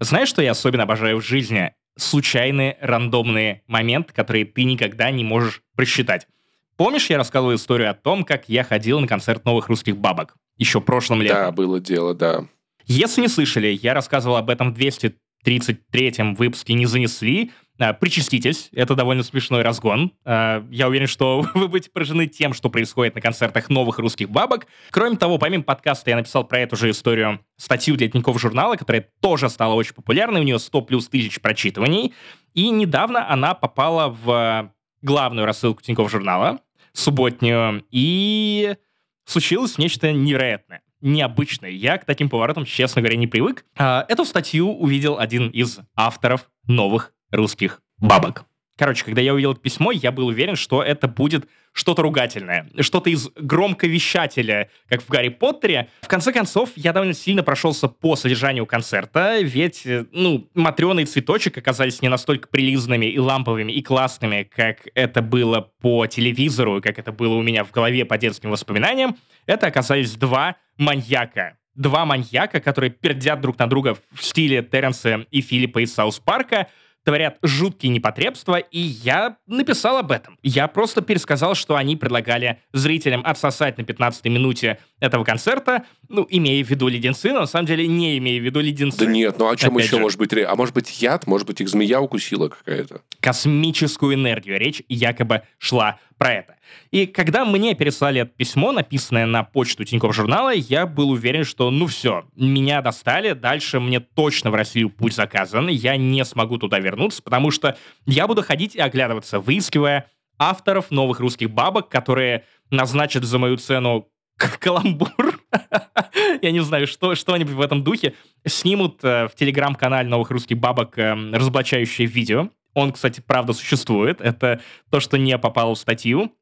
Знаешь, что я особенно обожаю в жизни? Случайные, рандомные моменты, которые ты никогда не можешь просчитать. Помнишь, я рассказывал историю о том, как я ходил на концерт новых русских бабок? Еще прошлым летом. Да, было дело, да. Если не слышали, я рассказывал об этом в 233-м выпуске «Не занесли», Причаститесь, это довольно смешной разгон. А, я уверен, что вы будете поражены тем, что происходит на концертах новых русских бабок. Кроме того, помимо подкаста, я написал про эту же историю статью для Тинькофф журнала, которая тоже стала очень популярной, у нее 100 плюс тысяч прочитываний. И недавно она попала в главную рассылку Тинькофф журнала, субботнюю, и случилось нечто невероятное необычное. Я к таким поворотам, честно говоря, не привык. А, эту статью увидел один из авторов новых русских бабок. Короче, когда я увидел это письмо, я был уверен, что это будет что-то ругательное, что-то из громковещателя, как в Гарри Поттере. В конце концов, я довольно сильно прошелся по содержанию концерта, ведь, э, ну, Матрёна и Цветочек оказались не настолько прилизанными и ламповыми и классными, как это было по телевизору, как это было у меня в голове по детским воспоминаниям. Это оказались два маньяка. Два маньяка, которые пердят друг на друга в стиле Терренса и Филиппа из Саус Парка — творят жуткие непотребства, и я написал об этом. Я просто пересказал, что они предлагали зрителям отсосать на 15-й минуте этого концерта, ну, имея в виду леденцы, но на самом деле не имея в виду леденцы. Да нет, ну а чем еще же. может быть? А может быть яд? Может быть их змея укусила какая-то? Космическую энергию. Речь якобы шла про это. И когда мне переслали это письмо, написанное на почту Тинькофф журнала, я был уверен, что ну все, меня достали, дальше мне точно в Россию путь заказан, я не смогу туда вернуться, потому что я буду ходить и оглядываться, выискивая авторов новых русских бабок, которые назначат за мою цену каламбур. Я не знаю, что, что-нибудь в этом духе. Снимут э, в телеграм-канале новых русских бабок э, разоблачающее видео. Он, кстати, правда существует. Это то, что не попало в статью.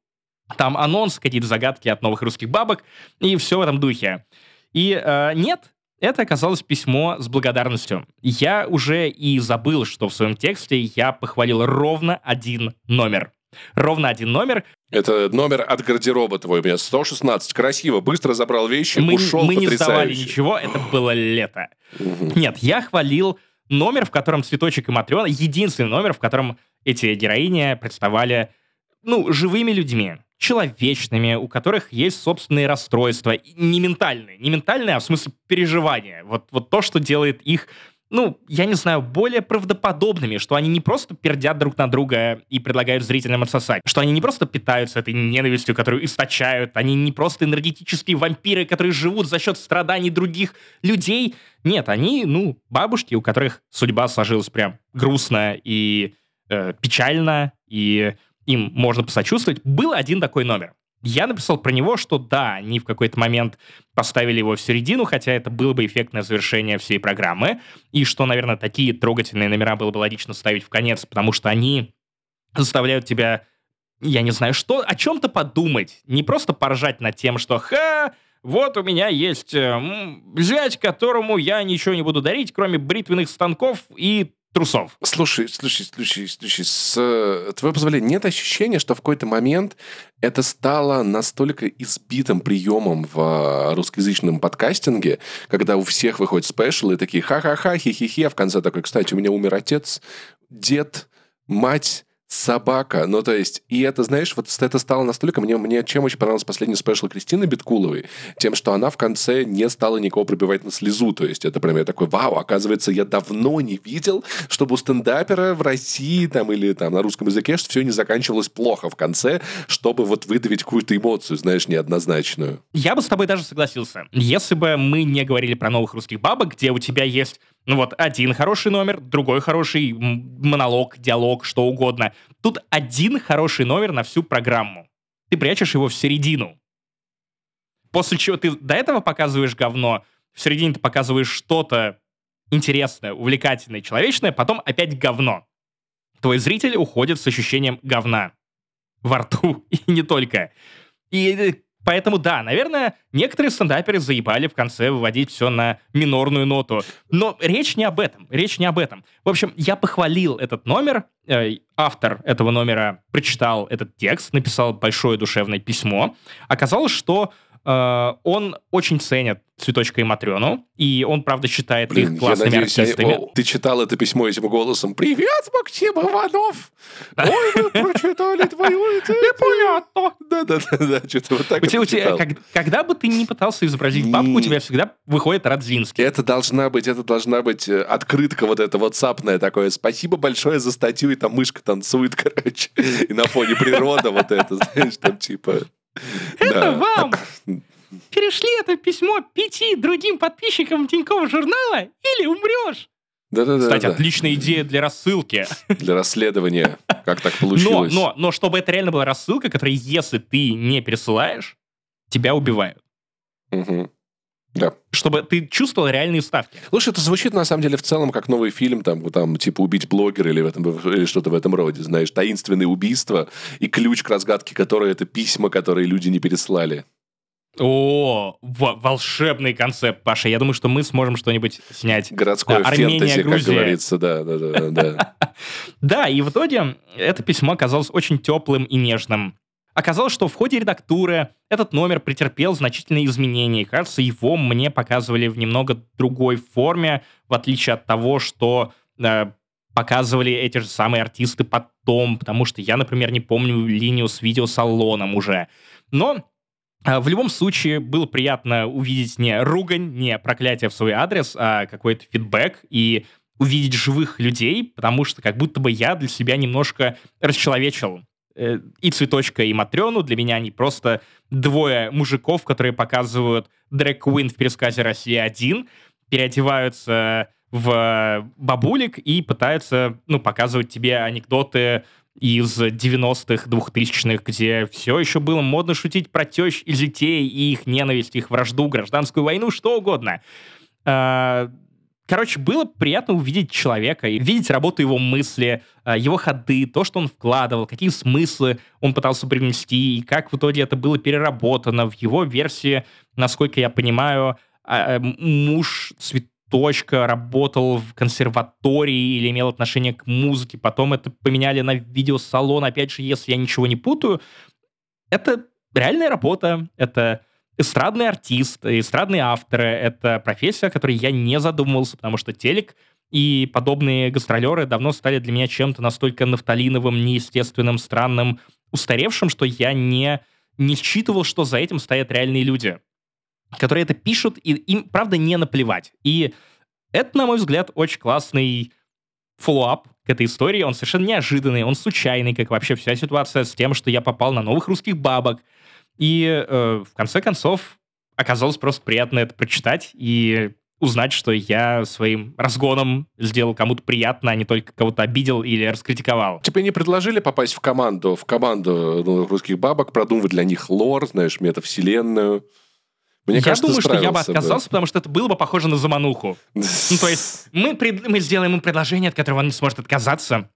Там анонс, какие-то загадки от новых русских бабок, и все в этом духе. И э, нет, это оказалось письмо с благодарностью. Я уже и забыл, что в своем тексте я похвалил ровно один номер. Ровно один номер. Это номер от гардероба твой, у меня 116. Красиво, быстро забрал вещи, мы, ушел Мы не сдавали ничего, это было лето. Нет, я хвалил номер, в котором Цветочек и Матрена, единственный номер, в котором эти героини представали, ну, живыми людьми, человечными, у которых есть собственные расстройства, не ментальные, не ментальные, а в смысле переживания. Вот, вот то, что делает их ну, я не знаю, более правдоподобными, что они не просто пердят друг на друга и предлагают зрителям отсосать, что они не просто питаются этой ненавистью, которую источают, они не просто энергетические вампиры, которые живут за счет страданий других людей. Нет, они, ну, бабушки, у которых судьба сложилась прям грустно и э, печально, и им можно посочувствовать. Был один такой номер. Я написал про него, что да, они в какой-то момент поставили его в середину, хотя это было бы эффектное завершение всей программы, и что, наверное, такие трогательные номера было бы логично ставить в конец, потому что они заставляют тебя, я не знаю, что, о чем-то подумать, не просто поржать над тем, что «ха, вот у меня есть э, зять, которому я ничего не буду дарить, кроме бритвенных станков и трусов. Слушай, слушай, слушай, слушай, с э, твоего позволения, нет ощущения, что в какой-то момент это стало настолько избитым приемом в э, русскоязычном подкастинге, когда у всех выходят спешлы, такие ха-ха-ха, хи-хи-хи, а в конце такой, кстати, у меня умер отец, дед, мать, собака. Ну, то есть, и это, знаешь, вот это стало настолько... Мне, мне чем очень понравился последний спешл Кристины Биткуловой, тем, что она в конце не стала никого пробивать на слезу. То есть, это прям я такой, вау, оказывается, я давно не видел, чтобы у стендапера в России там или там на русском языке что все не заканчивалось плохо в конце, чтобы вот выдавить какую-то эмоцию, знаешь, неоднозначную. Я бы с тобой даже согласился. Если бы мы не говорили про новых русских бабок, где у тебя есть ну вот, один хороший номер, другой хороший монолог, диалог, что угодно. Тут один хороший номер на всю программу. Ты прячешь его в середину. После чего ты до этого показываешь говно, в середине ты показываешь что-то интересное, увлекательное, человечное, потом опять говно. Твой зритель уходит с ощущением говна во рту, и не только. И э, Поэтому да, наверное, некоторые стендаперы заебали в конце выводить все на минорную ноту. Но речь не об этом. Речь не об этом. В общем, я похвалил этот номер. Э, автор этого номера прочитал этот текст, написал большое душевное письмо. Оказалось, что Э, он очень ценит Цветочка и Матрёну, и он, правда, считает Блин, их классными надеюсь, артистами. Я, о, ты читал это письмо этим голосом. «Привет, Максим Иванов! Ой, мы прочитали твою Непонятно!» Да-да-да, что-то вот так Когда бы ты не пытался изобразить бабку, у тебя всегда выходит Радзинский. Это должна быть, это должна быть э, открытка вот эта ватсапная такое. Спасибо большое за статью, и там мышка танцует, короче. И на фоне природа вот это, знаешь, там типа... Это вам! Перешли это письмо пяти другим подписчикам Тинькофф журнала или умрешь. Да-да-да. Кстати, да. отличная идея для рассылки. Для расследования. Как так получилось. Но, но, но чтобы это реально была рассылка, которая, если ты не пересылаешь, тебя убивают. Угу. Чтобы ты чувствовал реальные ставки. Слушай, это звучит на самом деле в целом как новый фильм, там, там типа убить блогера или, в этом, или что-то в этом роде. Знаешь, таинственные убийства и ключ к разгадке которой это письма, которые люди не переслали. О, волшебный концепт, Паша. Я думаю, что мы сможем что-нибудь снять. Городское да, фэнтези, как говорится, да, да, да. Да, да и в итоге это письмо оказалось очень теплым и нежным. Оказалось, что в ходе редактуры этот номер претерпел значительные изменения. И, кажется, его мне показывали в немного другой форме, в отличие от того, что э, показывали эти же самые артисты потом, потому что я, например, не помню линию с видеосалоном уже. Но э, в любом случае было приятно увидеть не ругань, не проклятие в свой адрес, а какой-то фидбэк и увидеть живых людей, потому что как будто бы я для себя немножко расчеловечил и Цветочка, и Матрёну. Для меня они просто двое мужиков, которые показывают Дрэк Куин в пересказе «Россия-1», переодеваются в бабулик и пытаются, ну, показывать тебе анекдоты из 90-х, 2000-х, где все еще было модно шутить про тещ и детей, и их ненависть, их вражду, гражданскую войну, что угодно. А, Короче, было приятно увидеть человека и видеть работу его мысли, э, его ходы, то, что он вкладывал, какие смыслы он пытался привнести, и как в итоге это было переработано в его версии, насколько я понимаю, а, э, муж цветочка работал в консерватории или имел отношение к музыке, потом это поменяли на видеосалон, опять же, если я ничего не путаю. Это реальная работа, это эстрадный артист, эстрадные авторы — это профессия, о которой я не задумывался, потому что телек и подобные гастролеры давно стали для меня чем-то настолько нафталиновым, неестественным, странным, устаревшим, что я не, не считывал, что за этим стоят реальные люди, которые это пишут, и им, правда, не наплевать. И это, на мой взгляд, очень классный follow-up к этой истории. Он совершенно неожиданный, он случайный, как вообще вся ситуация с тем, что я попал на новых русских бабок, и э, в конце концов оказалось просто приятно это прочитать и узнать, что я своим разгоном сделал кому-то приятно, а не только кого-то обидел или раскритиковал. Тебе не предложили попасть в команду, в команду ну, русских бабок, продумывать для них лор, знаешь, метавселенную? Мне я кажется, думаю, что я бы отказался, да. потому что это было бы похоже на замануху. ну, то есть мы, пред... мы сделаем им предложение, от которого он не сможет отказаться,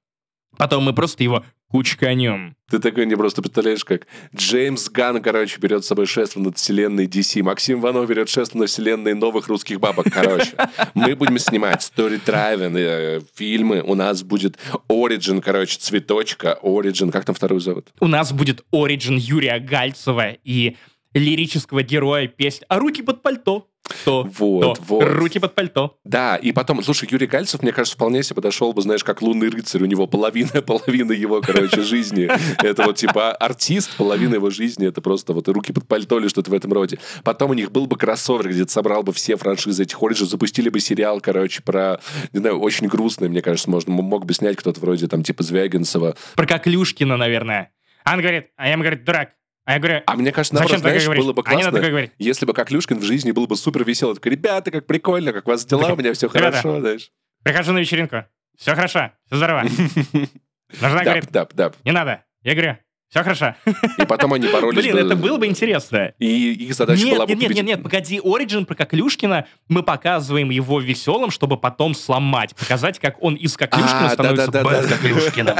Потом мы просто его кучканем. Ты такой не просто представляешь, как Джеймс Ган, короче, берет с собой шествие над вселенной DC. Максим Ванов берет шествие над вселенной новых русских бабок, короче. Мы будем снимать story driven э, фильмы. У нас будет Origin, короче, цветочка. Origin, как там вторую зовут? У нас будет Origin Юрия Гальцева и лирического героя песни «А руки под пальто». То, вот, то. вот. Руки под пальто. Да, и потом, слушай, Юрий Гальцев, мне кажется, вполне себе подошел бы, знаешь, как лунный рыцарь. У него половина, половина его, короче, жизни. Это вот типа артист, половина его жизни, это просто вот руки под пальто или что-то в этом роде. Потом у них был бы кроссовер, где ты собрал бы все франшизы этих Origins, запустили бы сериал, короче, про, не знаю, очень грустный, мне кажется, можно, мог бы снять кто-то вроде там типа Звягинцева. Про Коклюшкина, наверное. Он говорит, а я ему говорю, дурак, а я говорю, а мне кажется, наоборот, знаешь, было бы классно, если бы как Люшкин в жизни был бы супер веселый. Такой, ребята, как прикольно, как у вас дела, у меня все хорошо, знаешь. Прихожу на вечеринку. Все хорошо, все здорово. Жена говорит, не надо. Я говорю, все хорошо. И потом они боролись Блин, бы... это было бы интересно. И их задача нет, была бы... Нет, нет, нет, нет, погоди, Origin про Коклюшкина мы показываем его веселым, чтобы потом сломать. Показать, как он из Коклюшкина а, становится да, да, да, Коклюшкиным.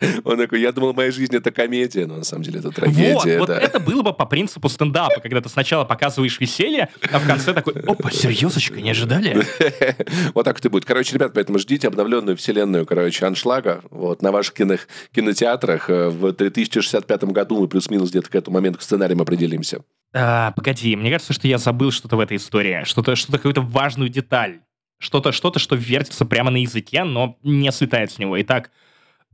Он такой, я думал, моя жизнь это комедия, но на самом деле это трагедия. Вот, вот это было бы по принципу стендапа, когда ты сначала показываешь веселье, а в конце такой, опа, серьезочка, не ожидали? Вот так это будет. Короче, ребят, поэтому ждите обновленную вселенную, короче, аншлага вот, на ваших кинотеатрах э, в 2065 году мы плюс-минус где-то к этому моменту к сценариям определимся. А, погоди, мне кажется, что я забыл что-то в этой истории. Что-то, что-то какую-то важную деталь. Что-то, что-то, что вертится прямо на языке, но не слетает с него. Итак,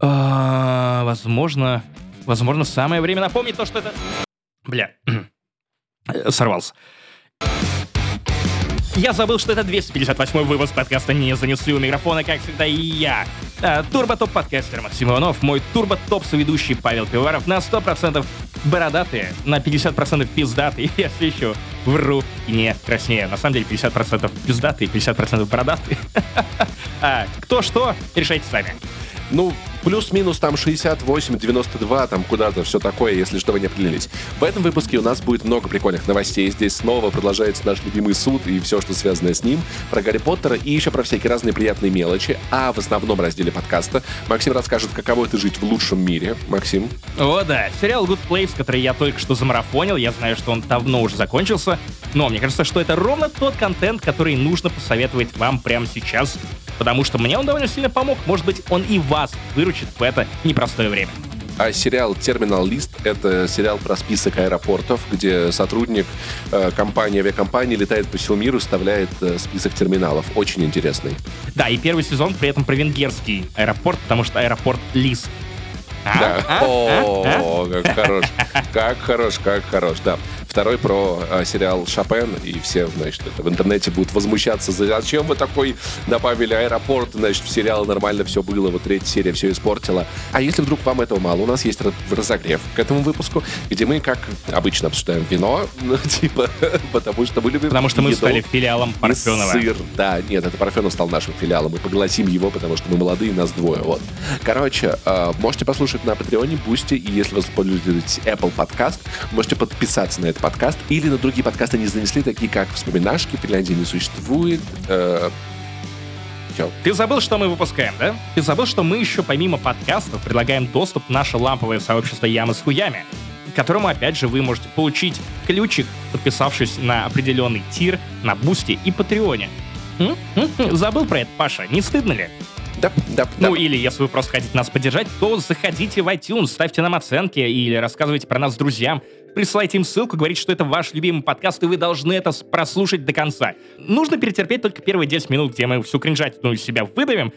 а, возможно, возможно, самое время напомнить то, что это... Бля, сорвался. Я забыл, что это 258 выпуск подкаста «Не занесли у микрофона», как всегда, и я. А, Турбо-топ-подкастер Максим Иванов, мой турбо-топ-соведущий Павел Пиваров на 100% бородатые, на 50% пиздатые, все еще вру и не краснею. На самом деле 50% пиздатые, 50% бородатые. а, кто что, решайте сами. Ну, плюс-минус там 68, 92, там куда-то все такое, если что, вы не определились. В этом выпуске у нас будет много прикольных новостей. Здесь снова продолжается наш любимый суд и все, что связано с ним, про Гарри Поттера и еще про всякие разные приятные мелочи. А в основном разделе подкаста Максим расскажет, каково это жить в лучшем мире. Максим? О, да. Сериал Good Place, который я только что замарафонил, я знаю, что он давно уже закончился, но мне кажется, что это ровно тот контент, который нужно посоветовать вам прямо сейчас, потому что мне он довольно сильно помог. Может быть, он и вас выручит в это непростое время. А сериал «Терминал Лист» — это сериал про список аэропортов, где сотрудник э, компании, авиакомпании летает по всему миру, составляет э, список терминалов. Очень интересный. Да, и первый сезон при этом про венгерский аэропорт, потому что аэропорт Лист. А? Да. А? О, а? как хорош. Как хорош, как хорош, да. Второй про э, сериал «Шопен», и все, значит, в интернете будут возмущаться, зачем вы такой добавили аэропорт, значит, в сериал нормально все было, вот третья серия все испортила. А если вдруг вам этого мало, у нас есть разогрев к этому выпуску, где мы, как обычно, обсуждаем вино, ну, типа, потому что мы любим Потому что мы стали филиалом Парфенова. Сыр, да, нет, это Парфенов стал нашим филиалом, мы поглотим его, потому что мы молодые, нас двое, вот. Короче, э, можете послушать на Патреоне, Бусти, и если вы используете Apple Podcast, можете подписаться на это подкаст, или на другие подкасты не занесли, такие как «Вспоминашки», «Финляндии не существует», э, Ты забыл, что мы выпускаем, да? Ты забыл, что мы еще помимо подкастов предлагаем доступ в наше ламповое сообщество Ямы с хуями, к которому, опять же, вы можете получить ключик, подписавшись на определенный tier на Бусти и Патреоне. М? М? Забыл про это, Паша? Не стыдно ли? Да, да, ну да. или если вы просто хотите нас поддержать, то заходите в iTunes, ставьте нам оценки или рассказывайте про нас друзьям присылайте им ссылку, говорите, что это ваш любимый подкаст, и вы должны это прослушать до конца. Нужно перетерпеть только первые 10 минут, где мы всю кринжатину из себя выдавим,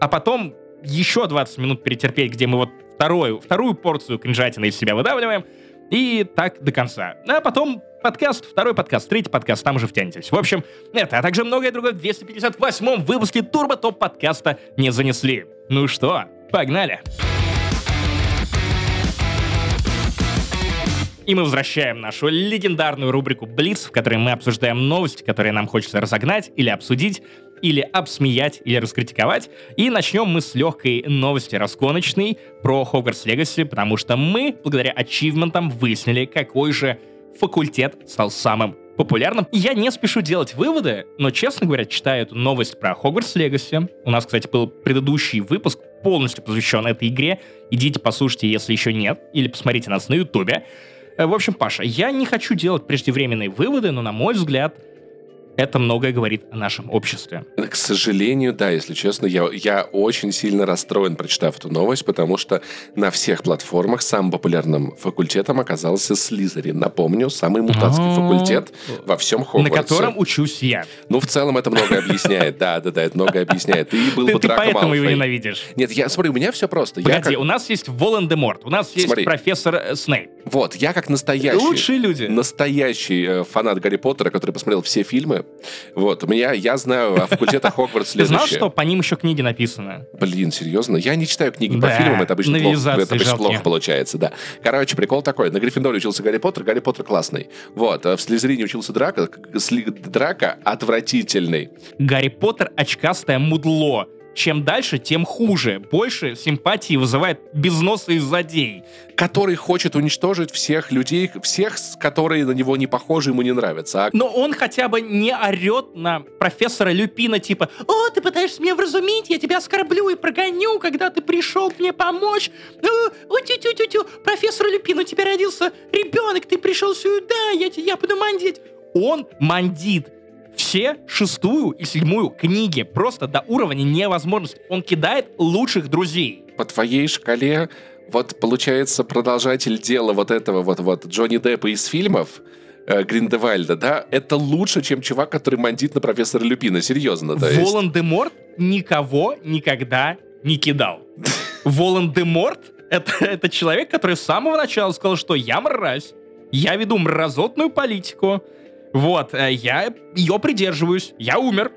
а потом еще 20 минут перетерпеть, где мы вот вторую, вторую порцию кринжатины из себя выдавливаем, и так до конца. А потом подкаст, второй подкаст, третий подкаст, там уже втянетесь. В общем, это, а также многое другое в 258-м выпуске Турбо Топ подкаста не занесли. Ну что, погнали! Погнали! И мы возвращаем нашу легендарную рубрику «Блиц», в которой мы обсуждаем новости, которые нам хочется разогнать или обсудить, или обсмеять, или раскритиковать. И начнем мы с легкой новости расконочной про Хогвартс Легаси, потому что мы, благодаря ачивментам, выяснили, какой же факультет стал самым популярным. Я не спешу делать выводы, но, честно говоря, читаю эту новость про Хогвартс Легаси. У нас, кстати, был предыдущий выпуск, полностью посвящен этой игре. Идите послушайте, если еще нет, или посмотрите нас на Ютубе. Э, в общем, Паша, я не хочу делать преждевременные выводы, но, на мой взгляд, это многое говорит о нашем обществе. К сожалению, да, если честно, я, я очень сильно расстроен, прочитав эту новость, потому что на всех платформах самым популярным факультетом оказался Слизерин. Напомню, самый мутантский а. факультет во всем Хогвартсе. На котором учусь я. Ну, в целом это много объясняет, да, да, да, это много объясняет. И был бы Ты поэтому его ненавидишь. Нет, я, смотри, у меня все просто. Погоди, у нас есть Волан-де-Морт, у нас есть профессор э, Снейп. Вот, я как настоящий... Лучшие люди. Настоящий э, фанат Гарри Поттера, который посмотрел все фильмы, вот, у меня, я знаю о факультетах Хогвартс следующее. Ты знал, что по ним еще книги написаны? Блин, серьезно? Я не читаю книги по фильмам, это обычно, плохо, это обычно плохо получается, да. Короче, прикол такой. На Гриффиндоре учился Гарри Поттер, Гарри Поттер классный. Вот, а в Слизерине учился Драка, Драка отвратительный. Гарри Поттер очкастое мудло чем дальше, тем хуже. Больше симпатии вызывает безносый злодей. Который хочет уничтожить всех людей, всех, которые на него не похожи, ему не нравятся. А... Но он хотя бы не орет на профессора Люпина, типа, «О, ты пытаешься меня вразумить, я тебя оскорблю и прогоню, когда ты пришел мне помочь. О, тю тю тю тю профессор Люпин, у тебя родился ребенок, ты пришел сюда, я, я буду мандить». Он мандит все шестую и седьмую книги просто до уровня невозможности. Он кидает лучших друзей. По твоей шкале вот получается продолжатель дела вот этого вот, вот Джонни Деппа из фильмов, э, Гриндевальда, да, это лучше, чем чувак, который мандит на профессора Люпина, серьезно. Есть. Волан-де-Морт никого никогда не кидал. Волан-де-Морт это, это человек, который с самого начала сказал, что я мразь, я веду мразотную политику, вот, э, я ее придерживаюсь, я умер,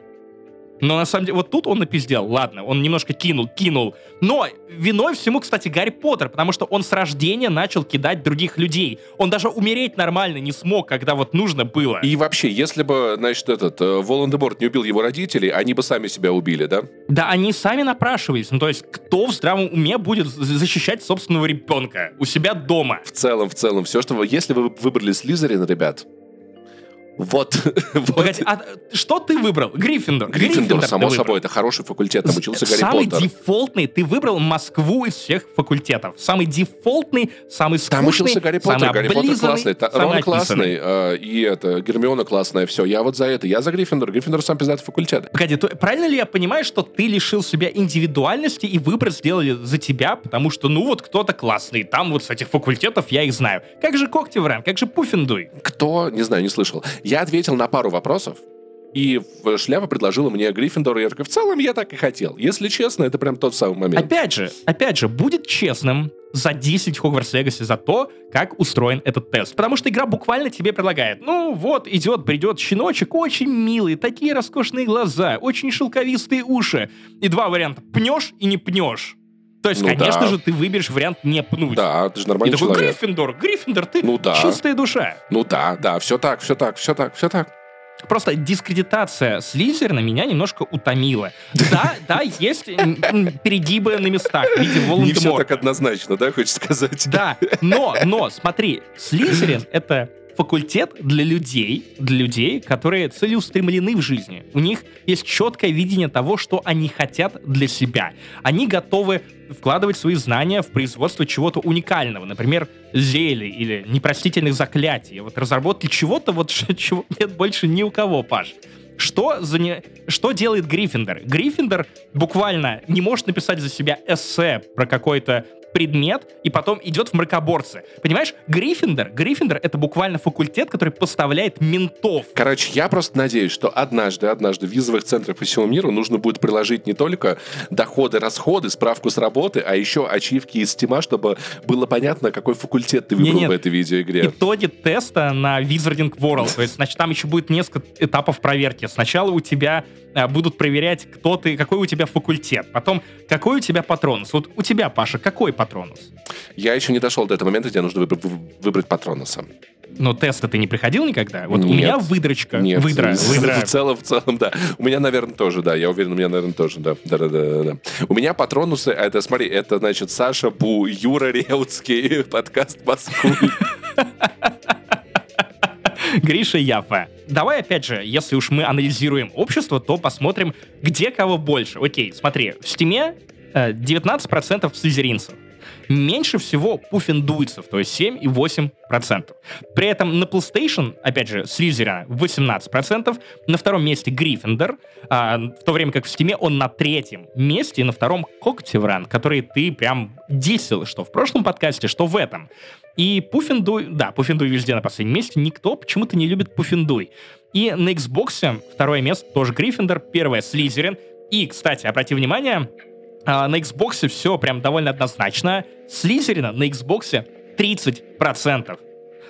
но на самом деле, вот тут он напиздел. Ладно, он немножко кинул, кинул. Но виной всему, кстати, Гарри Поттер, потому что он с рождения начал кидать других людей. Он даже умереть нормально не смог, когда вот нужно было. И вообще, если бы, значит, этот э, Волан-де-Морт не убил его родителей, они бы сами себя убили, да? Да, они сами напрашивались. Ну, то есть, кто в здравом уме будет защищать собственного ребенка у себя дома? В целом, в целом, все, что вы... Если вы выбрали Слизерин, ребят, вот. Погоди, а что ты выбрал? Гриффиндор. Гриффиндор, само собой, это хороший факультет, там учился Гарри самый Поттер. Самый дефолтный, ты выбрал Москву из всех факультетов. Самый дефолтный, самый скучный, Там учился Гарри Поттер, Гарри Поттер классный, Рон классный, э, и это, Гермиона классная, все, я вот за это, я за Гриффиндор, Гриффиндор сам пиздатый факультет. Погоди, правильно ли я понимаю, что ты лишил себя индивидуальности и выбор сделали за тебя, потому что, ну вот, кто-то классный, там вот с этих факультетов я их знаю. Как же Когтевран, как же Пуффиндуй? Кто? Не знаю, не слышал. Я ответил на пару вопросов, и шляпа предложила мне Гриффиндор, и я такой, в целом я так и хотел. Если честно, это прям тот самый момент. Опять же, опять же, будет честным за 10 Хогвартс Легаси за то, как устроен этот тест. Потому что игра буквально тебе предлагает, ну вот, идет, придет щеночек, очень милый, такие роскошные глаза, очень шелковистые уши. И два варианта, пнешь и не пнешь. То есть, ну, конечно да. же, ты выберешь вариант не пнуть. Да, ты же нормальный и такой. Гриффиндор, Гриффиндор, ты ну, да. чистая душа. Ну да, да, все так, все так, все так, все так. Просто дискредитация Слизерина меня немножко утомила. Да, да, есть перегибы на местах в виде Не все так однозначно, да, хочешь сказать? Да, но, но, смотри, Слизерин — это факультет для людей, для людей, которые целеустремлены в жизни. У них есть четкое видение того, что они хотят для себя. Они готовы вкладывать свои знания в производство чего-то уникального, например, зелий или непростительных заклятий. Вот разработки чего-то, вот чего нет больше ни у кого, Паш. Что, за не... что делает Гриффиндор? Гриффиндор буквально не может написать за себя эссе про какой-то предмет и потом идет в мракоборцы. Понимаешь, Гриффиндор, Гриффиндор это буквально факультет, который поставляет ментов. Короче, я просто надеюсь, что однажды, однажды в визовых центрах по всему миру нужно будет приложить не только доходы, расходы, справку с работы, а еще ачивки из стима, чтобы было понятно, какой факультет ты выбрал не, нет. в этой видеоигре. Итоги теста на Wizarding World. То есть, значит, там еще будет несколько этапов проверки. Сначала у тебя а, будут проверять, кто ты, какой у тебя факультет. Потом, какой у тебя патронус. Вот у тебя, Паша, какой патронус? Я еще не дошел до этого момента, где нужно выбрать, выбрать патронуса. Но теста ты не приходил никогда? Вот нет, у меня выдрочка. Нет, выдра, выдра. В целом, в целом, да. У меня, наверное, тоже, да. Я уверен, у меня, наверное, тоже, да. Да, да, да, да. У меня патронусы, а это, смотри, это, значит, Саша Бу, Юра Реутский, подкаст Москвы. Гриша Яфа. Давай, опять же, если уж мы анализируем общество, то посмотрим, где кого больше. Окей, смотри, в Стиме 19% э, слизеринцев. Меньше всего пуффиндуйцев, то есть 7,8%. При этом на PlayStation, опять же, Слизера 18%, на втором месте Гриффиндор, а, в то время как в Стиме он на третьем месте, и на втором Коктевран, который ты прям дисел, что в прошлом подкасте, что в этом. И Пуффиндуй, да, Пуффиндуй везде на последнем месте, никто почему-то не любит Пуффиндуй. И на Xbox второе место тоже Гриффиндор, первое Слизерин. И, кстати, обрати внимание, а, на Xbox все прям довольно однозначно. Слизерина на Xbox 30%.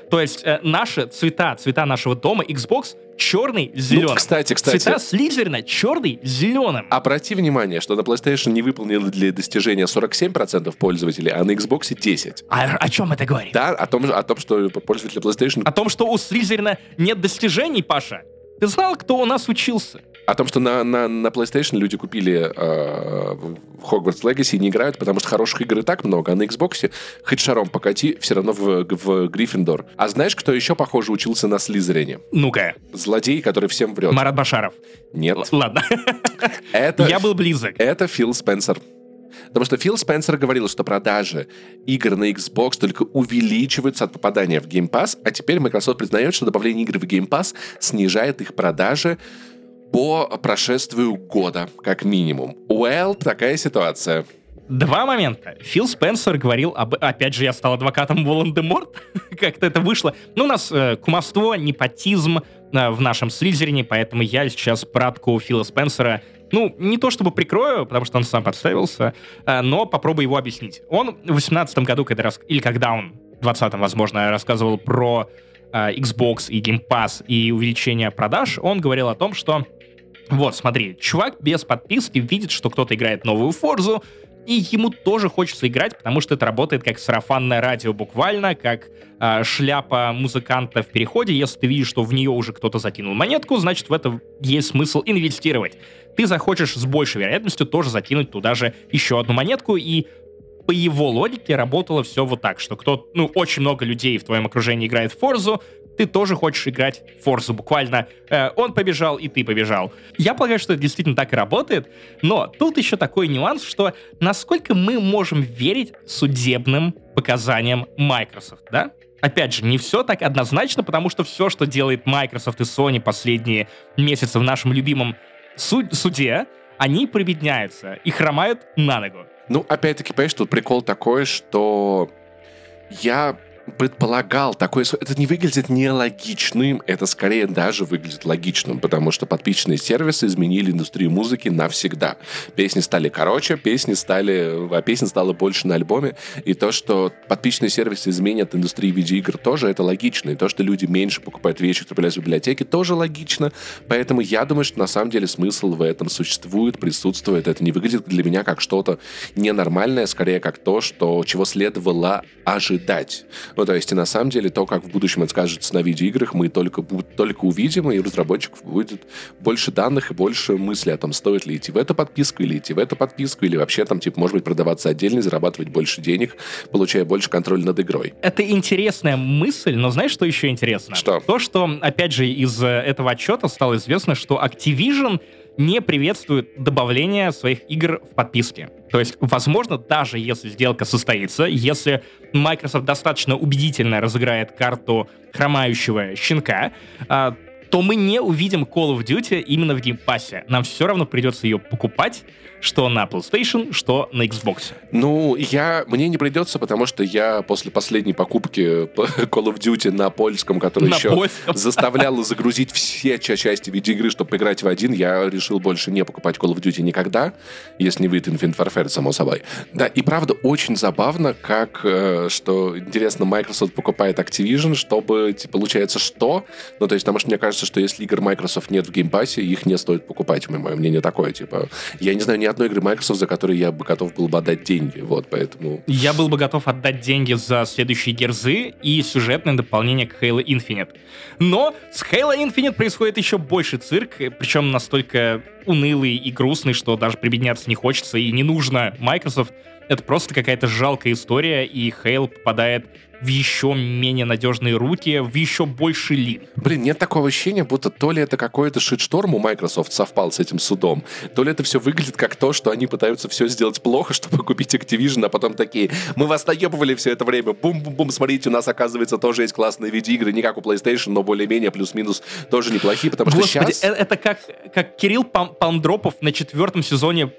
То есть э, наши цвета, цвета нашего дома, Xbox черный, зеленый. Ну, кстати, кстати. Цвета Слизерина черный, зеленым. Обрати внимание, что на PlayStation не выполнили для достижения 47% пользователей, а на Xbox 10. А о чем это говорит? Да, о том, о том, что пользователи PlayStation... О том, что у Слизерина нет достижений, Паша? Ты знал, кто у нас учился? О том, что на, на, на PlayStation люди купили э, Hogwarts Legacy и не играют, потому что хороших игр и так много, а на Xbox хоть шаром покати, все равно в, в Гриффиндор. А знаешь, кто еще, похоже, учился на Слизерине? Ну-ка. Злодей, который всем врет. Марат Башаров. Нет. Л- ладно. Это, Я был близок. Это Фил Спенсер. Потому что Фил Спенсер говорил, что продажи игр на Xbox только увеличиваются от попадания в Game Pass, а теперь Microsoft признает, что добавление игр в Game Pass снижает их продажи по прошествию года, как минимум. Well, такая ситуация. Два момента. Фил Спенсер говорил об... Опять же, я стал адвокатом Волан-де-Морт. Как-то это вышло. Ну, у нас э, кумовство, непотизм э, в нашем Слизерине, поэтому я сейчас пратку Фила Спенсера ну, не то чтобы прикрою, потому что он сам подставился, э, но попробую его объяснить. Он в 2018 году, когда рас... или когда он, в 2020, возможно, рассказывал про Xbox и Game Pass и увеличение продаж, он говорил о том, что вот, смотри, чувак без подписки видит, что кто-то играет новую Форзу, и ему тоже хочется играть, потому что это работает как сарафанное радио буквально, как э, шляпа музыканта в переходе. Если ты видишь, что в нее уже кто-то закинул монетку, значит в это есть смысл инвестировать. Ты захочешь с большей вероятностью тоже закинуть туда же еще одну монетку, и по его логике работало все вот так, что кто, ну, очень много людей в твоем окружении играет в Форзу, ты тоже хочешь играть в Форзу, буквально. Э, он побежал, и ты побежал. Я полагаю, что это действительно так и работает, но тут еще такой нюанс, что насколько мы можем верить судебным показаниям Microsoft, да? Опять же, не все так однозначно, потому что все, что делает Microsoft и Sony последние месяцы в нашем любимом суд суде, они прибедняются и хромают на ногу. Ну, опять-таки, понимаешь, тут прикол такой, что я предполагал такое... Это не выглядит нелогичным, это скорее даже выглядит логичным, потому что подписчные сервисы изменили индустрию музыки навсегда. Песни стали короче, песни стали... А песен стало больше на альбоме, и то, что подписчные сервисы изменят индустрию видеоигр, тоже это логично, и то, что люди меньше покупают вещи, которые в библиотеке, тоже логично, поэтому я думаю, что на самом деле смысл в этом существует, присутствует, это не выглядит для меня как что-то ненормальное, скорее как то, что, чего следовало ожидать. Ну, то есть, и на самом деле, то, как в будущем это скажется на видеоиграх, мы только, только увидим, и у разработчиков будет больше данных и больше мыслей о том, стоит ли идти в эту подписку, или идти в эту подписку, или вообще там, типа, может быть, продаваться отдельно, зарабатывать больше денег, получая больше контроля над игрой. Это интересная мысль, но знаешь, что еще интересно? Что? То, что, опять же, из э, этого отчета стало известно, что Activision не приветствует добавление своих игр в подписке. То есть, возможно, даже если сделка состоится, если Microsoft достаточно убедительно разыграет карту хромающего щенка, а, то мы не увидим Call of Duty именно в геймпассе. Нам все равно придется ее покупать, что на PlayStation, что на Xbox. Ну, я, мне не придется, потому что я после последней покупки Call of Duty на польском, который на еще польском. заставлял загрузить все части видеоигры, чтобы поиграть в один, я решил больше не покупать Call of Duty никогда, если не выйдет Infinite Warfare, само собой. Да, и правда, очень забавно, как, э, что, интересно, Microsoft покупает Activision, чтобы, типа, получается, что? Ну, то есть, потому что мне кажется, что если игр Microsoft нет в Game Pass е, их не стоит покупать, мое мнение такое, типа, я не знаю ни одной игры Microsoft, за которые я бы готов был бы отдать деньги, вот, поэтому... Я был бы готов отдать деньги за следующие Gears ы и сюжетное дополнение к Halo Infinite. Но с Halo Infinite происходит еще больше цирк, причем настолько унылый и грустный, что даже прибедняться не хочется и не нужно Microsoft. Это просто какая-то жалкая история, и Хейл попадает в еще менее надежные руки, в еще больше лин. Блин, нет такого ощущения, будто то ли это какой-то шитшторм у Microsoft совпал с этим судом, то ли это все выглядит как то, что они пытаются все сделать плохо, чтобы купить Activision, а потом такие, мы вас наебывали все это время, бум-бум-бум, смотрите, у нас, оказывается, тоже есть классные видеоигры, не как у PlayStation, но более-менее плюс-минус тоже неплохие, потому что Господи, сейчас... Э, это как, как Кирилл Пам на четвертом сезоне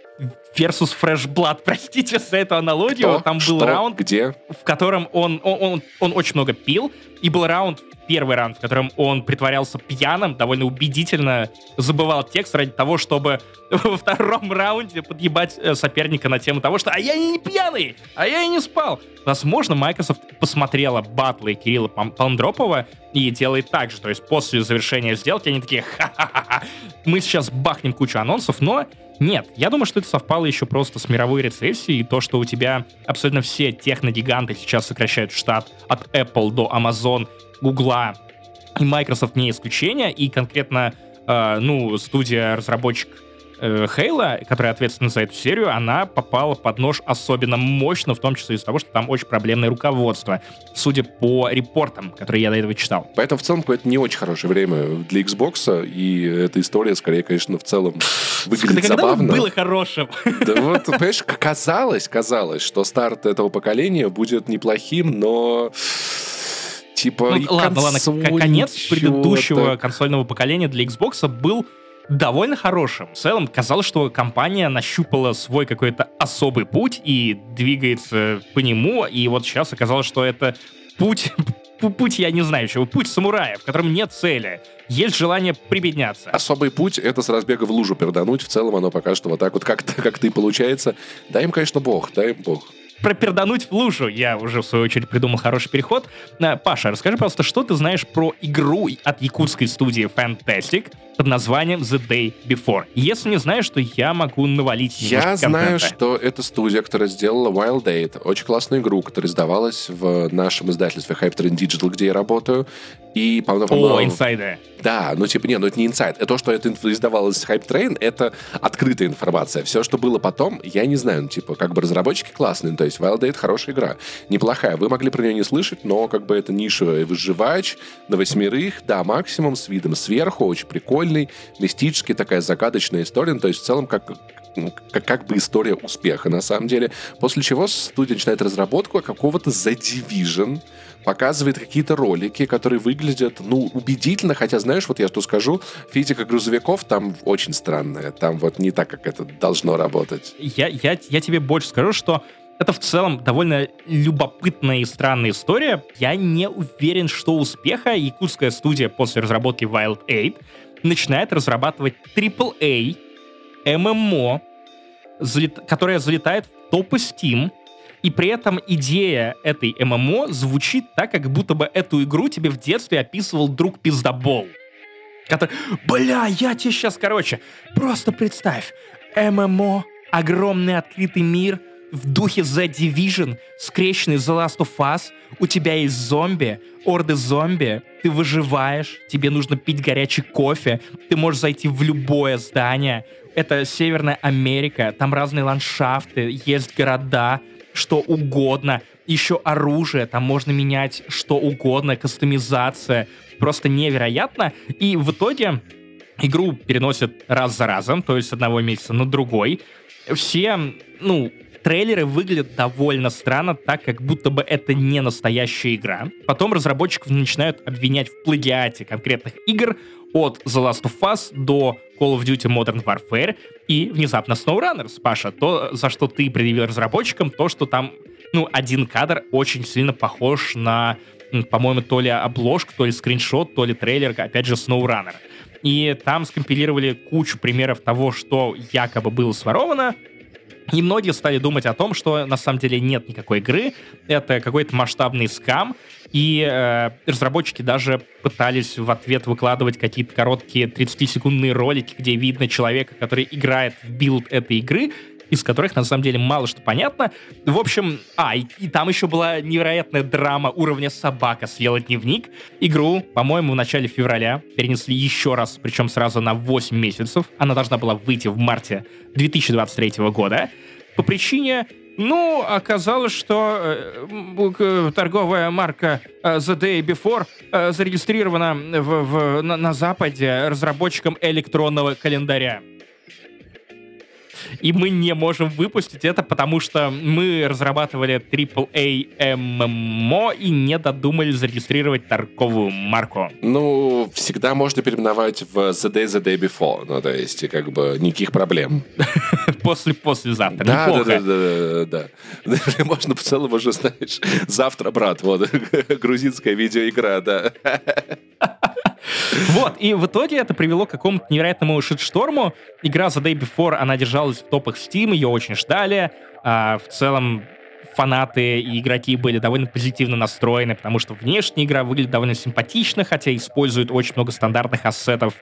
versus Fresh Blood. Простите за эту аналогию. Кто? Там был Что? раунд, Где? в котором он, он, он, он очень много пил, и был раунд, первый раунд, в котором он притворялся пьяным, довольно убедительно забывал текст ради того, чтобы во втором раунде подъебать э, соперника на тему того, что «А я не пьяный! А я и не спал!» Возможно, Microsoft посмотрела батлы Кирилла Пандропова и делает так же. То есть после завершения сделки они такие «Ха-ха-ха! Мы сейчас бахнем кучу анонсов, но нет, я думаю, что это совпало еще просто с мировой рецессией, и то, что у тебя абсолютно все техногиганты сейчас сокращают штат от Apple до Amazon, Google и Microsoft не исключение, и конкретно, э, ну, студия-разработчик э, Хейла, которая ответственна за эту серию, она попала под нож особенно мощно, в том числе из-за того, что там очень проблемное руководство, судя по репортам, которые я до этого читал. Поэтому в целом это не очень хорошее время для Xbox, и эта история, скорее, конечно, в целом выглядит Когда забавно. было хорошим? Да вот, понимаешь, казалось, казалось, что старт этого поколения будет неплохим, но типа Ну, ладно, ладно, конец предыдущего консольного поколения для Xbox был довольно хорошим. В целом, казалось, что компания нащупала свой какой-то особый путь и двигается по нему, и вот сейчас оказалось, что это путь путь, я не знаю чего, путь самурая, в котором нет цели. Есть желание прибедняться. Особый путь — это с разбега в лужу пердануть. В целом оно пока что вот так вот как-то как и получается. Дай им, конечно, бог, дай им бог пропердануть в лужу. Я уже, в свою очередь, придумал хороший переход. Э, Паша, расскажи, пожалуйста, что ты знаешь про игру от якутской студии Fantastic под названием The Day Before? Если не знаешь, то я могу навалить Я знаю, что это студия, которая сделала Wild Date. Очень классную игру, которая издавалась в нашем издательстве Hype Train Digital, где я работаю. И, по-моему... О, инсайды. Да, ну типа, не, ну это не инсайд. То, что это издавалось Hype Train, это открытая информация. Все, что было потом, я не знаю. Ну, типа, как бы разработчики классные. Ну, то есть Wild Date хорошая игра. Неплохая. Вы могли про нее не слышать, но как бы это нишевый выживач на восьмерых, да, максимум, с видом сверху, очень прикольный, мистический, такая загадочная история. Ну, то есть в целом как как, как бы история успеха, на самом деле. После чего студия начинает разработку какого-то The Division, показывает какие-то ролики, которые выглядят, ну, убедительно, хотя, знаешь, вот я что скажу, физика грузовиков там очень странная, там вот не так, как это должно работать. Я, я, я тебе больше скажу, что это в целом довольно любопытная и странная история. Я не уверен, что успеха якутская студия после разработки Wild 8 начинает разрабатывать AAA ММО, которая залетает в топы Steam, и при этом идея этой ММО звучит так, как будто бы эту игру тебе в детстве описывал друг Пиздобол. Который, бля, я тебе сейчас, короче, просто представь, ММО, огромный открытый мир, в духе The Division, скрещенный The Last of Us, у тебя есть зомби, орды зомби, ты выживаешь, тебе нужно пить горячий кофе, ты можешь зайти в любое здание, это Северная Америка, там разные ландшафты, есть города, что угодно, еще оружие, там можно менять что угодно, кастомизация, просто невероятно. И в итоге игру переносят раз за разом, то есть с одного месяца на другой. Все, ну, трейлеры выглядят довольно странно, так как будто бы это не настоящая игра. Потом разработчиков начинают обвинять в плагиате конкретных игр от The Last of Us до Call of Duty Modern Warfare и внезапно SnowRunners, Паша. То, за что ты предъявил разработчикам, то, что там, ну, один кадр очень сильно похож на, по-моему, то ли обложку, то ли скриншот, то ли трейлер, опять же, SnowRunner. И там скомпилировали кучу примеров того, что якобы было своровано, и многие стали думать о том, что на самом деле нет никакой игры, это какой-то масштабный скам, и э, разработчики даже пытались в ответ выкладывать какие-то короткие 30-секундные ролики, где видно человека, который играет в build этой игры, из которых на самом деле мало что понятно. В общем, а, и, и там еще была невероятная драма уровня «Собака съела дневник». Игру, по-моему, в начале февраля перенесли еще раз, причем сразу на 8 месяцев. Она должна была выйти в марте 2023 года. По причине ну, оказалось, что э, торговая марка э, The Day Before э, зарегистрирована в, в, на, на Западе разработчиком электронного календаря и мы не можем выпустить это, потому что мы разрабатывали AAA MMO и не додумались зарегистрировать торговую марку. Ну, всегда можно переименовать в The Day The Day Before, ну, то есть, как бы, никаких проблем. После-послезавтра, да, да, да, да, да, да. Можно в целом уже, знаешь, завтра, брат, вот, грузинская видеоигра, да. Вот, и в итоге это привело к какому-то невероятному шит-шторму. Игра The Day Before, она держалась в топах Steam, ее очень ждали. А, в целом, фанаты и игроки были довольно позитивно настроены, потому что внешняя игра выглядит довольно симпатично, хотя использует очень много стандартных ассетов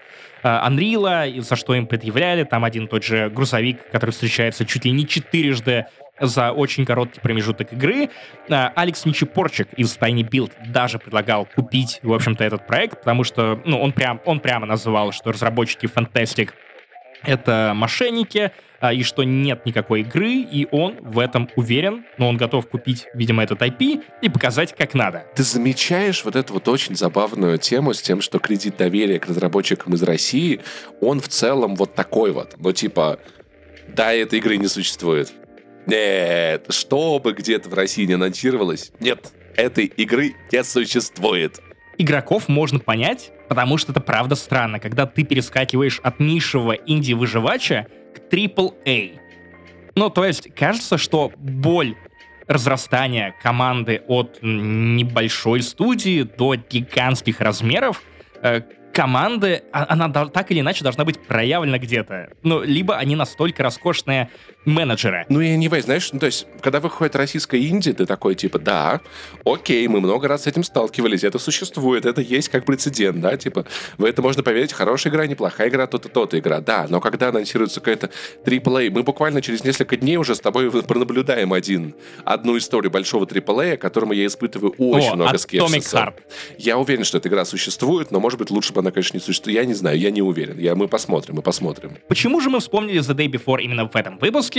а, Unreal, за что им предъявляли. Там один тот же грузовик, который встречается чуть ли не четырежды за очень короткий промежуток игры. А, Алекс Ничепорчик из Tiny Build даже предлагал купить, в общем-то, этот проект, потому что ну, он, прям, он прямо называл, что разработчики Fantastic это мошенники, а, и что нет никакой игры, и он в этом уверен, но он готов купить, видимо, этот IP и показать, как надо. Ты замечаешь вот эту вот очень забавную тему с тем, что кредит доверия к разработчикам из России, он в целом вот такой вот, ну типа, да, этой игры не существует. Нет, чтобы где-то в России не анонсировалось, нет, этой игры не существует. Игроков можно понять, Потому что это правда странно, когда ты перескакиваешь от нишевого инди-выживача к AAA. Ну, то есть, кажется, что боль разрастания команды от небольшой студии до гигантских размеров э, команды, а, она так или иначе должна быть проявлена где-то. Ну, либо они настолько роскошные менеджеры. Ну, и не знаешь, ну, то есть, когда выходит российская Инди, ты такой, типа, да, окей, мы много раз с этим сталкивались, это существует, это есть как прецедент, да, типа, в это можно поверить, хорошая игра, неплохая игра, то-то, то-то игра, да, но когда анонсируется какая-то AAA, мы буквально через несколько дней уже с тобой пронаблюдаем один, одну историю большого AAA, которому я испытываю очень О, много скепсиса. Heart. Я уверен, что эта игра существует, но, может быть, лучше бы она, конечно, не существует. Я не знаю, я не уверен. Я, мы посмотрим, мы посмотрим. Почему же мы вспомнили The Day Before именно в этом выпуске?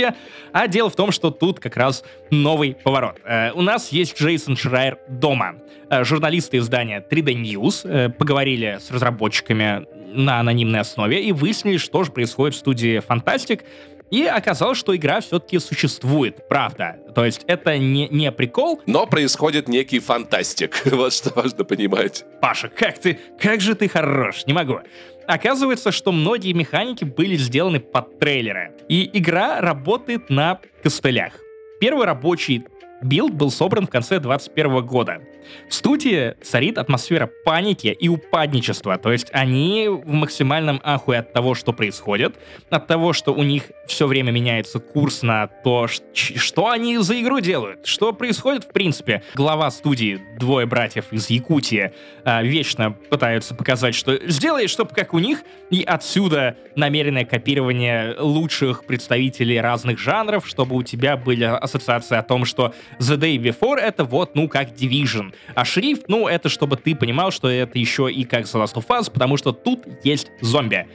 А дело в том, что тут как раз новый поворот. Э, у нас есть Джейсон Шрайер дома. Э, журналисты издания 3D News э, поговорили с разработчиками на анонимной основе и выяснили, что же происходит в студии Fantastic. И оказалось, что игра все-таки существует, правда. То есть это не, не прикол. Но происходит некий фантастик. вот что важно понимать. Паша, как ты, как же ты хорош, не могу. Оказывается, что многие механики были сделаны под трейлеры. И игра работает на костылях. Первый рабочий build был собран в конце 2021 года. В студии царит атмосфера паники и упадничества, то есть они в максимальном ахуе от того, что происходит, от того, что у них все время меняется курс на то, что они за игру делают, что происходит в принципе. Глава студии, двое братьев из Якутии, а, вечно пытаются показать, что сделай, чтобы как у них, и отсюда намеренное копирование лучших представителей разных жанров, чтобы у тебя были ассоциации о том, что The Day Before это вот, ну, как Division, а шрифт, ну, это чтобы ты понимал, что это еще и как The Last of Us, потому что тут есть зомби.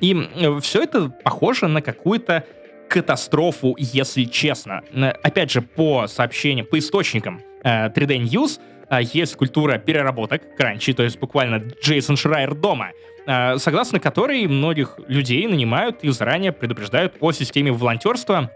И все это похоже на какую-то катастрофу, если честно. Опять же, по сообщениям, по источникам 3D э, News, э, есть культура переработок, кранчи, то есть буквально Джейсон Шрайер дома, э, согласно которой многих людей нанимают и заранее предупреждают о системе волонтерства,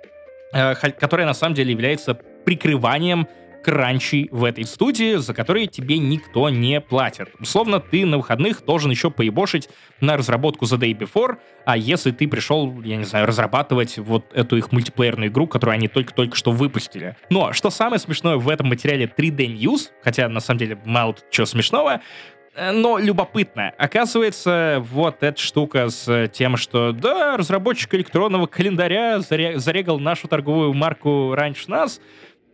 которая на самом деле является прикрыванием кранчи в этой студии, за которые тебе никто не платит. Условно, ты на выходных должен еще поебошить на разработку The Day Before, а если ты пришел, я не знаю, разрабатывать вот эту их мультиплеерную игру, которую они только-только что выпустили. Но что самое смешное в этом материале 3D News, хотя на самом деле мало чего смешного, э, но любопытно. Оказывается, вот эта штука с тем, что да, разработчик электронного календаря зарегал нашу торговую марку раньше нас,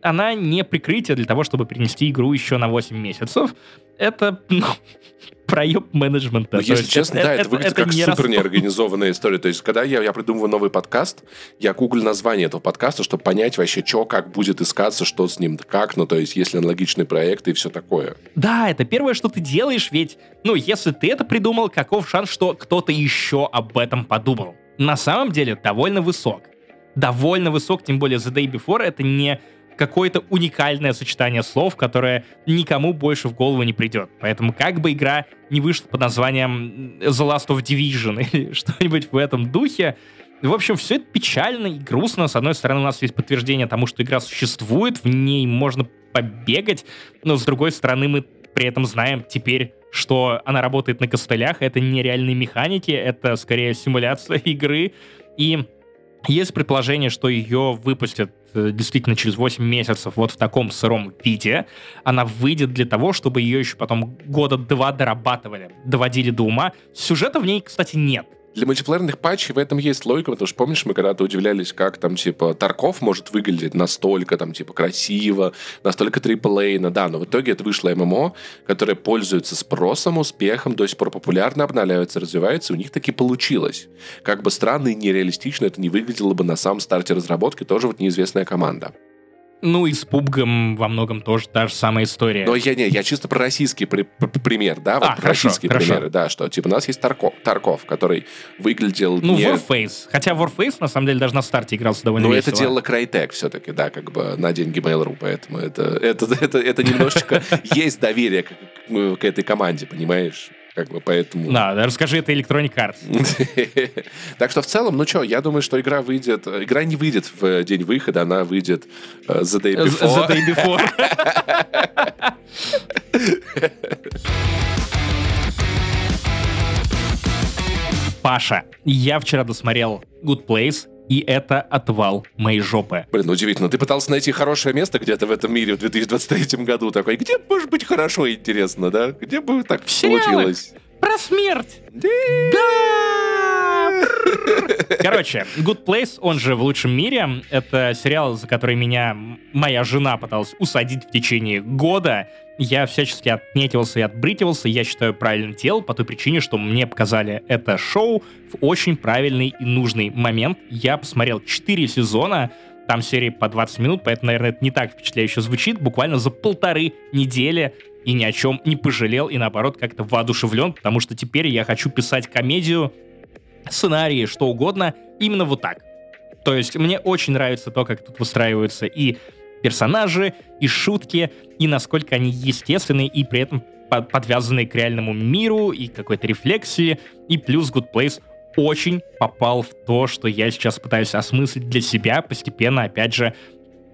она не прикрытие для того, чтобы перенести игру еще на 8 месяцев. Это, ну, проеб менеджмента. Ну, если честно, это, да, это, это выглядит это как не супер неорганизованная история. То есть, когда я, я придумываю новый подкаст, я гуглю название этого подкаста, чтобы понять вообще, что, как будет искаться, что с ним, как, ну, то есть, если аналогичные проекты и все такое. Да, это первое, что ты делаешь, ведь, ну, если ты это придумал, каков шанс, что кто-то еще об этом подумал? На самом деле, довольно высок. Довольно высок, тем более The Day Before это не какое-то уникальное сочетание слов, которое никому больше в голову не придет. Поэтому как бы игра не вышла под названием The Last of Division или что-нибудь в этом духе, в общем, все это печально и грустно. С одной стороны, у нас есть подтверждение тому, что игра существует, в ней можно побегать, но с другой стороны, мы при этом знаем теперь, что она работает на костылях, это нереальные механики, это скорее симуляция игры, и есть предположение, что ее выпустят действительно через 8 месяцев вот в таком сыром виде. Она выйдет для того, чтобы ее еще потом года два дорабатывали, доводили до ума. Сюжета в ней, кстати, нет. Для мультиплеерных патчей в этом есть логика, потому что, помнишь, мы когда-то удивлялись, как там, типа, Тарков может выглядеть настолько, там, типа, красиво, настолько триплейно, да, но в итоге это вышло ММО, которое пользуется спросом, успехом, до сих пор популярно, обновляется, развивается, и у них таки получилось. Как бы странно и нереалистично это не выглядело бы на самом старте разработки, тоже вот неизвестная команда. Ну и с пубгом во многом тоже та же самая история. Но я не, я чисто про российский при, при, пример, да, вот а, про хорошо, российские хорошо. примеры, да, что типа у нас есть Тарков, Тарков который выглядел Ну, не... Warface. Хотя Warface на самом деле даже на старте игрался довольно Ну, это делала Crytek все-таки, да, как бы на деньги Mail.ru, поэтому это, это, это, это немножечко есть доверие к этой команде, понимаешь? Как бы поэтому... Да, да, расскажи это Electronic Arts. так что в целом, ну что, я думаю, что игра выйдет... Игра не выйдет в день выхода, она выйдет uh, the day before. The day before. Паша, я вчера досмотрел Good Place, и это отвал моей жопы. Блин, ну удивительно. Ты пытался найти хорошее место где-то в этом мире в 2023 году. Такой, где может быть хорошо и интересно, да? Где бы так В получилось? Про смерть! Да! Короче, Good Place, он же в лучшем мире. Это сериал, за который меня моя жена пыталась усадить в течение года. Я всячески отметился и отбритивался. Я считаю, правильно делал по той причине, что мне показали это шоу в очень правильный и нужный момент. Я посмотрел 4 сезона, там серии по 20 минут, поэтому, наверное, это не так впечатляюще звучит. Буквально за полторы недели и ни о чем не пожалел, и наоборот как-то воодушевлен, потому что теперь я хочу писать комедию, сценарии, что угодно, именно вот так. То есть мне очень нравится то, как тут выстраиваются и персонажи, и шутки, и насколько они естественные, и при этом под- подвязанные к реальному миру, и какой-то рефлексии, и плюс Good Place очень попал в то, что я сейчас пытаюсь осмыслить для себя, постепенно, опять же,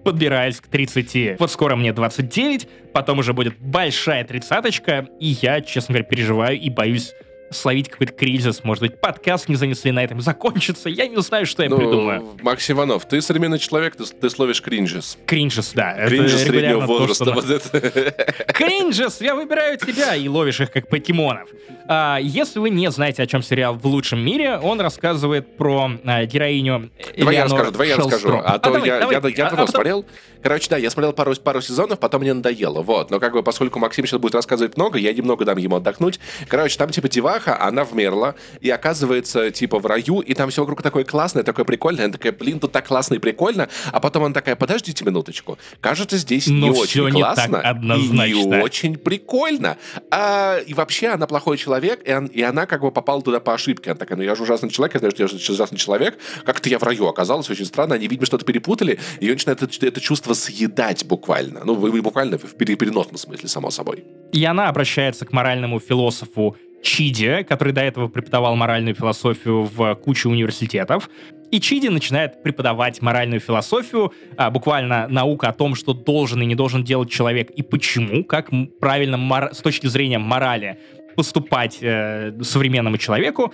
подбираясь к 30. Вот скоро мне 29, потом уже будет большая тридцаточка, и я, честно говоря, переживаю и боюсь словить какой-то кризис. Может быть, подкаст не занесли на этом закончится. Я не знаю, что я придумаю. Ну, Макс Иванов, ты современный человек, ты, ты словишь кринжес. Кринжес, да. Кринжес среднего то, возраста. на- Вот это. Кринжес, я выбираю тебя, и ловишь их как покемонов. А, если вы не знаете, о чем сериал «В лучшем мире», он рассказывает про а, героиню Давай я расскажу, давай я расскажу. Шелстроп. А то давай, я, давай. я, я, А- а потом- смотрел. Короче, да, я смотрел пару, пару сезонов, потом мне надоело. Вот. Но как бы, поскольку Максим сейчас будет рассказывать много, я немного дам ему отдохнуть. Короче, там типа деваха, она вмерла, и оказывается типа в раю, и там все вокруг такое классное, такое прикольное. Она такая, блин, тут так классно и прикольно. А потом она такая, подождите минуточку. Кажется, здесь не Ну, всё очень не классно и не очень прикольно. А, и вообще она плохой человек, и, он- и она как бы попала туда по ошибке. Она такая, ну я же ужасный человек, я знаю, что я же ужасный человек. Как-то я в раю оказалась, очень странно. Они, видимо, что-то перепутали, и ее начинает это, это чувство съедать буквально. Ну, буквально в пере- переносном смысле, само собой. И она обращается к моральному философу Чиди, который до этого преподавал моральную философию в куче университетов. И Чиди начинает преподавать моральную философию, а, буквально наука о том, что должен и не должен делать человек, и почему, как правильно мор- с точки зрения морали поступать э, современному человеку.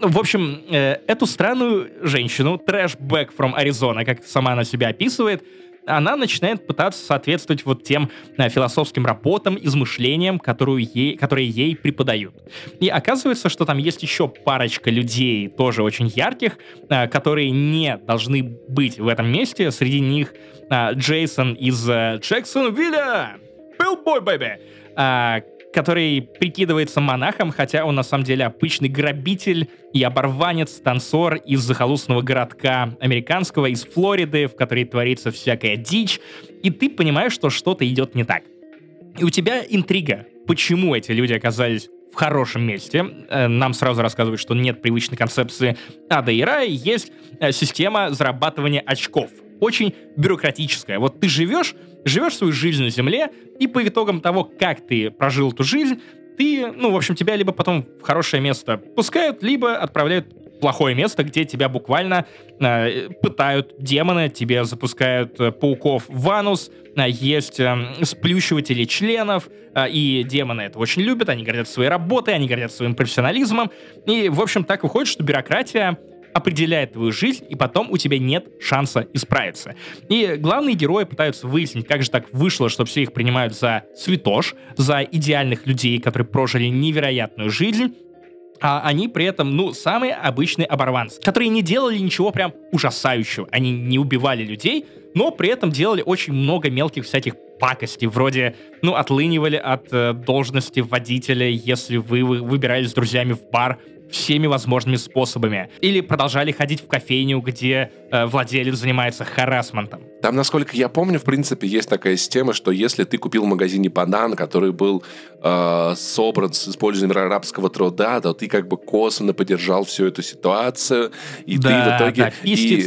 В общем, э, эту странную женщину, trash bag from Arizona, как сама она себя описывает, она начинает пытаться соответствовать вот тем э, философским работам, измышлениям, которую ей, которые ей преподают. И оказывается, что там есть еще парочка людей, тоже очень ярких, э, которые не должны быть в этом месте. Среди них э, Джейсон из э, Джексонвилля. Пилбой, бэби! А, который прикидывается монахом, хотя он на самом деле обычный грабитель и оборванец, танцор из захолустного городка американского, из Флориды, в которой творится всякая дичь, и ты понимаешь, что что-то идет не так. И у тебя интрига, почему эти люди оказались в хорошем месте. Э, Нам сразу рассказывают, что нет привычной концепции ада и рая, есть э, система зарабатывания очков. Очень бюрократическая. Вот ты живешь, живешь свою жизнь на Земле, и по итогам того, как ты прожил эту жизнь, ты, ну, в общем, тебя либо потом в хорошее место пускают, либо отправляют плохое место, где тебя буквально э, пытают демоны, тебе запускают э, пауков в анус, э, есть э, сплющиватели членов, э, и демоны это очень любят, они гордят своей работой, они гордят своим профессионализмом, и, в общем, так выходит, что бюрократия определяет твою жизнь, и потом у тебя нет шанса исправиться. И главные герои пытаются выяснить, как же так вышло, что все их принимают за святош, за идеальных людей, которые прожили невероятную жизнь, а они при этом, ну, самые обычные оборванцы, которые не делали ничего прям ужасающего. Они не убивали людей, но при этом делали очень много мелких всяких пакостей, вроде, ну, отлынивали от э, должности водителя, если вы, вы выбирались с друзьями в бар всеми возможными способами. Или продолжали ходить в кофейню, где э, владелец занимается харасментом. Там, насколько я помню, в принципе, есть такая система, что если ты купил в магазине банан, который был э, собран с использованием арабского труда, то ты как бы косвенно поддержал всю эту ситуацию, и Да, ты в итоге...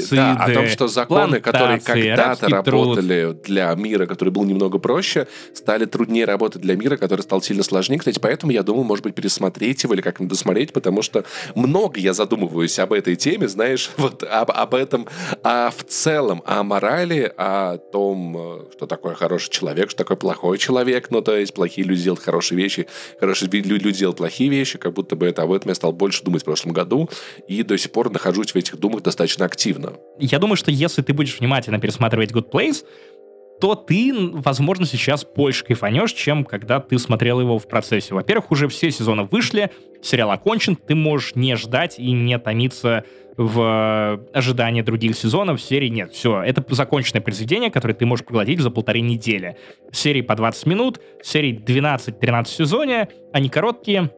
да, и, да, о том, что законы, которые когда-то арабский труд. работали для мира, который был немного проще, стали труднее работать для мира, который стал сильно сложнее. Кстати, поэтому я думаю, может быть, пересмотреть его или как-нибудь досмотреть, потому что много я задумываюсь об этой теме, знаешь, вот об, об этом, а в целом о морали о том, э, что такое хороший человек, что такое плохой человек. Ну, то есть плохие люди делают хорошие вещи, хорошие люди делают плохие вещи, как будто бы это об этом я стал больше думать в прошлом году, и до сих пор нахожусь в этих думах достаточно активно. Я думаю, что если ты будешь внимательно пересматривать Good Place, то ты, возможно, сейчас больше кайфанешь, чем когда ты смотрел его в процессе. Во-первых, уже все сезоны вышли, сериал окончен, ты можешь не ждать и не томиться в ожидании других сезонов. Серии нет. Все, это законченное произведение, которое ты можешь поглотить за полторы недели. Серии по 20 минут, серии 12-13 сезоне, они короткие,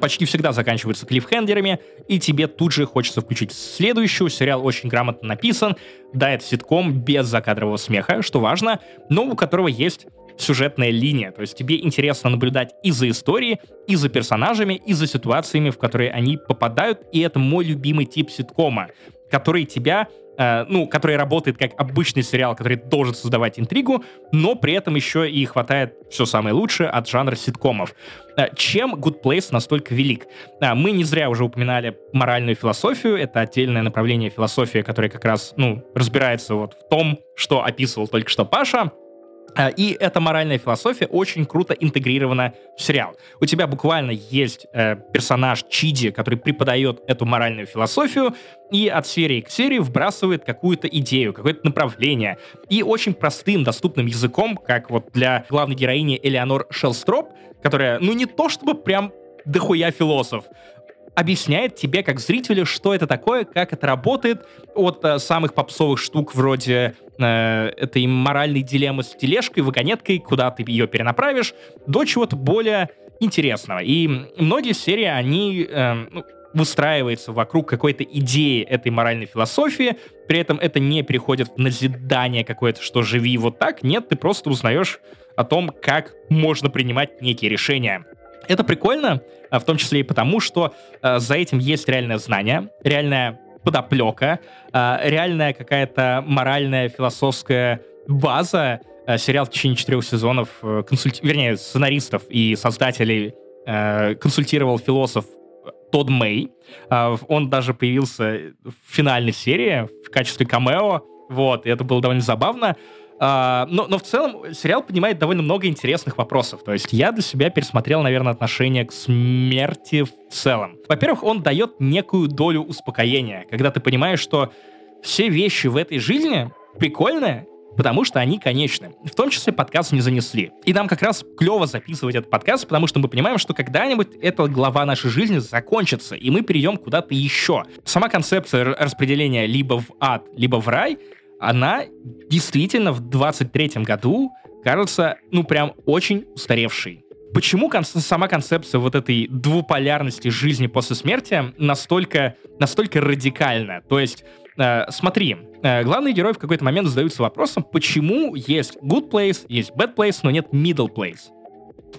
почти всегда заканчиваются клиффхендерами, и тебе тут же хочется включить следующую. Сериал очень грамотно написан. Да, это ситком без закадрового смеха, что важно, но у которого есть сюжетная линия. То есть тебе интересно наблюдать и за историей, и за персонажами, и за ситуациями, в которые они попадают. И это мой любимый тип ситкома, который тебя Э, ну, который работает как обычный сериал, который должен создавать интригу, но при этом еще и хватает все самое лучшее от жанра ситкомов. Э, чем Good Place настолько велик? Э, мы не зря уже упоминали моральную философию, это отдельное направление философии, которое как раз, ну, разбирается вот в том, что описывал только что Паша, и эта моральная философия очень круто интегрирована в сериал. У тебя буквально есть э, персонаж Чиди, который преподает эту моральную философию и от серии к серии вбрасывает какую-то идею, какое-то направление. И очень простым, доступным языком, как вот для главной героини Элеонор Шелстроп, которая, ну не то чтобы прям дохуя философ, объясняет тебе, как зрителю, что это такое, как это работает, от э, самых попсовых штук вроде э, этой моральной дилеммы с тележкой, вагонеткой, куда ты ее перенаправишь, до чего-то более интересного. И многие серии, они э, выстраиваются вокруг какой-то идеи этой моральной философии, при этом это не переходит в назидание какое-то, что живи вот так, нет, ты просто узнаешь о том, как можно принимать некие решения. Это прикольно, в том числе и потому, что э, за этим есть реальное знание, реальная подоплека, э, реальная какая-то моральная, философская база. Э, сериал в течение четырех сезонов, э, консульти... вернее, сценаристов и создателей э, консультировал философ Тодд Мэй. Э, он даже появился в финальной серии в качестве камео. Вот, и это было довольно забавно. А, но, но в целом сериал поднимает довольно много интересных вопросов. То есть я для себя пересмотрел, наверное, отношение к смерти в целом. Во-первых, он дает некую долю успокоения, когда ты понимаешь, что все вещи в этой жизни прикольные, потому что они конечны. В том числе подкаст не занесли. И нам как раз клево записывать этот подкаст, потому что мы понимаем, что когда-нибудь эта глава нашей жизни закончится, и мы перейдем куда-то еще. Сама концепция распределения либо в ад, либо в рай — она действительно в 23-м году кажется, ну, прям очень устаревшей. Почему кон- сама концепция вот этой двуполярности жизни после смерти настолько, настолько радикальна? То есть, э, смотри, э, главные герои в какой-то момент задаются вопросом, почему есть good place, есть bad place, но нет middle place.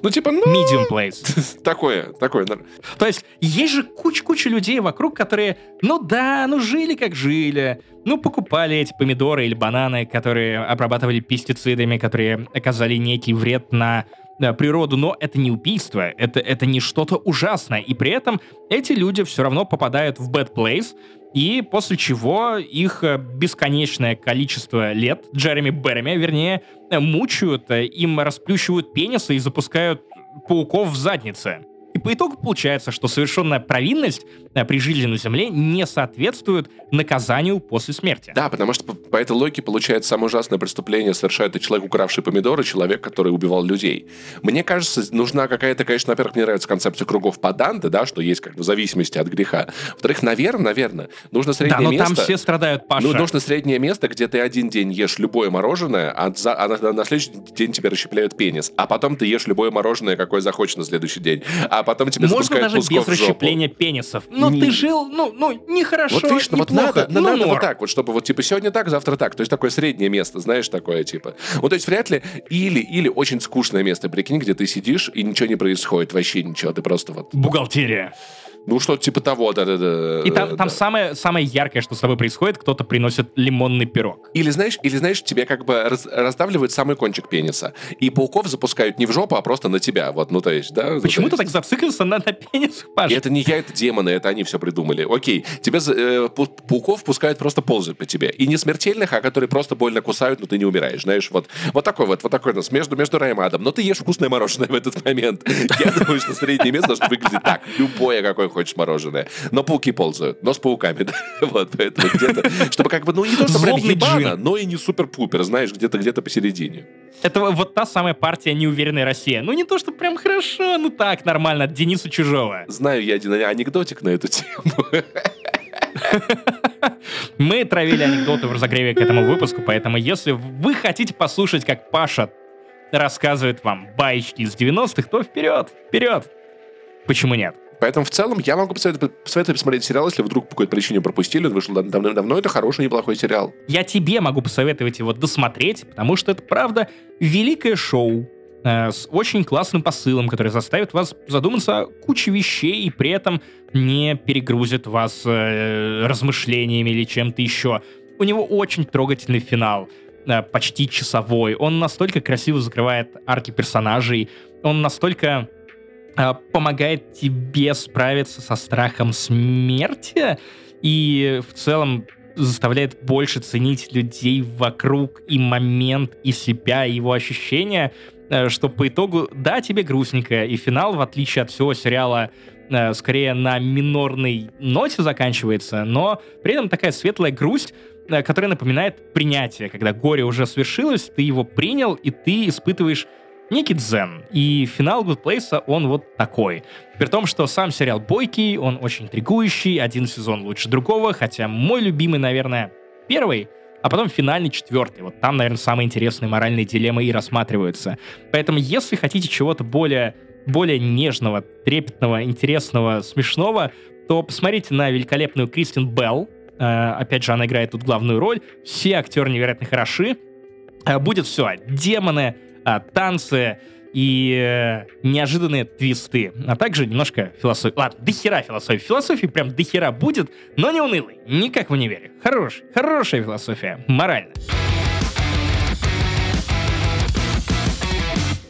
Ну, типа, ну... Medium place. такое, такое. То есть, есть же куча-куча людей вокруг, которые, ну да, ну жили как жили, ну покупали эти помидоры или бананы, которые обрабатывали пестицидами, которые оказали некий вред на природу, но это не убийство, это, это не что-то ужасное. И при этом эти люди все равно попадают в bad place, и после чего их э, бесконечное количество лет, Джереми Береми, вернее, э, мучают, э, им расплющивают пенисы и запускают пауков в заднице. И по итогу получается, что совершенная провинность э, при жизни на Земле не соответствует наказанию после смерти. Да, потому что по, по этой логике получается самое ужасное преступление совершает и человек, укравший помидоры, человек, который убивал людей. Мне кажется, нужна какая-то, конечно, во-первых, мне нравится концепция кругов по Данте, да, что есть как бы зависимости от греха. Во-вторых, наверное, наверное, нужно среднее да, но место... там все страдают, Паша. Ну, нужно среднее место, где ты один день ешь любое мороженое, а, за, а на, на следующий день тебе расщепляют пенис, а потом ты ешь любое мороженое, какое захочешь на следующий день, а потом тебе Можно даже без расщепления пенисов. Но не... ты жил, ну, ну, нехорошо, Вот видишь, ну, вот надо, ну, надо вот так вот, чтобы вот типа сегодня так, завтра так. То есть такое среднее место, знаешь, такое типа. Вот то есть вряд ли или, или очень скучное место, прикинь, где ты сидишь и ничего не происходит, вообще ничего, ты просто вот... Бухгалтерия. Ну, что типа того, да-да-да. И там, да. там самое, самое яркое, что с тобой происходит, кто-то приносит лимонный пирог. Или знаешь, или знаешь, тебе как бы раз- раздавливают самый кончик пениса. И пауков запускают не в жопу, а просто на тебя. Вот, ну то есть, да? Почему то ты так зациклился на, на пенисах, Паш? И это не я, это демоны, это они все придумали. Окей, тебя за- э, пауков пускают просто ползать по тебе. И не смертельных, а которые просто больно кусают, но ты не умираешь. Знаешь, вот, вот такой вот, вот такой у нас между, между раем и адом. Но ты ешь вкусное мороженое в этот момент. Я думаю, что среднее место должно выглядеть так. Любое, какое хочешь мороженое. Но пауки ползают, но с пауками, да. Вот, поэтому где-то, чтобы как бы, ну не то, что прям ебано, но и не супер-пупер, знаешь, где-то где-то посередине. Это вот та самая партия неуверенная Россия. Ну не то, что прям хорошо, ну так, нормально, от Дениса Чужого. Знаю я один анекдотик на эту тему. Мы травили анекдоты в разогреве к этому выпуску, поэтому если вы хотите послушать, как Паша рассказывает вам баечки из 90-х, то вперед, вперед. Почему нет? Поэтому в целом я могу посоветовать, посоветовать посмотреть сериал, если вдруг по какой-то причине пропустили, он вышел дав- давно-давно, это хороший, неплохой сериал. Я тебе могу посоветовать его досмотреть, потому что это, правда, великое шоу э, с очень классным посылом, который заставит вас задуматься о куче вещей и при этом не перегрузит вас э, размышлениями или чем-то еще. У него очень трогательный финал, э, почти часовой. Он настолько красиво закрывает арки персонажей, он настолько помогает тебе справиться со страхом смерти и в целом заставляет больше ценить людей вокруг и момент, и себя, и его ощущения, э, что по итогу, да, тебе грустненько, и финал, в отличие от всего сериала, э, скорее на минорной ноте заканчивается, но при этом такая светлая грусть, э, которая напоминает принятие, когда горе уже свершилось, ты его принял, и ты испытываешь некий дзен. И финал Good Place, он вот такой. При том, что сам сериал бойкий, он очень интригующий, один сезон лучше другого, хотя мой любимый, наверное, первый, а потом финальный четвертый. Вот там, наверное, самые интересные моральные дилеммы и рассматриваются. Поэтому, если хотите чего-то более, более нежного, трепетного, интересного, смешного, то посмотрите на великолепную Кристин Белл. Э, опять же, она играет тут главную роль. Все актеры невероятно хороши. Э, Будет все. Демоны, э, танцы и э, неожиданные твисты, а также немножко философии. Ладно, дохера философии. Философии прям дохера будет, но не унылый. Никак в универе. Хорош, хорошая философия. Морально.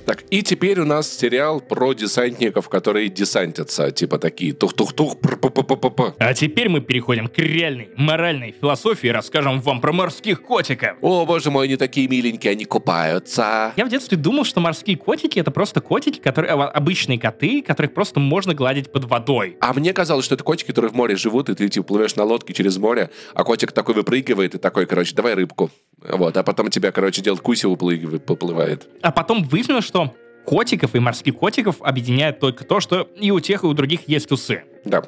Так, и теперь у нас сериал про десантников, которые десантятся, типа такие тух-тух-тух, пр-п-п-п-п. А теперь мы переходим к реальной моральной философии и расскажем вам про морских котиков. О, боже мой, они такие миленькие, они купаются. Я в детстве думал, что морские котики это просто котики, которые а, обычные коты, которых просто можно гладить под водой. А мне казалось, что это котики, которые в море живут, и ты типа плывешь на лодке через море, а котик такой выпрыгивает и такой, короче, давай рыбку. Вот, а потом тебя, короче, делает куси, поплывает. А потом выяснилось, что котиков и морских котиков объединяет только то, что и у тех, и у других есть усы. Да.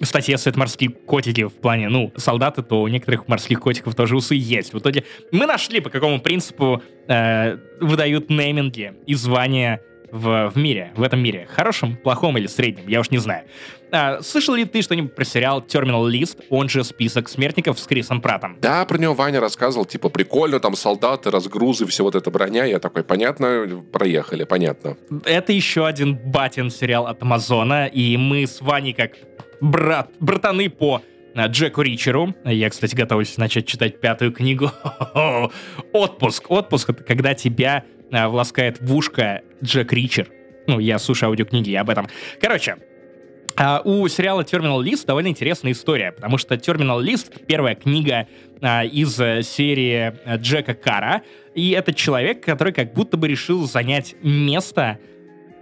Кстати, если это морские котики в плане, ну, солдаты, то у некоторых морских котиков тоже усы есть. В итоге мы нашли, по какому принципу э, выдают нейминги и звания в, в мире, в этом мире. Хорошем, плохом или среднем, я уж не знаю. А, слышал ли ты что-нибудь про сериал Terminal List, он же список смертников с Крисом Пратом? Да, про него Ваня рассказывал, типа, прикольно, там солдаты, разгрузы, все вот это броня. Я такой, понятно, проехали, понятно. Это еще один батин сериал от Амазона, и мы с Ваней как брат, братаны по а, Джеку Ричеру. Я, кстати, готовлюсь начать читать пятую книгу. Отпуск. Отпуск — это когда тебя а, власкает в ушко Джек Ричер. Ну, я слушаю аудиокниги об этом. Короче, а, у сериала Terminal List довольно интересная история, потому что Terminal List — первая книга а, из э, серии э, Джека Кара, и это человек, который как будто бы решил занять место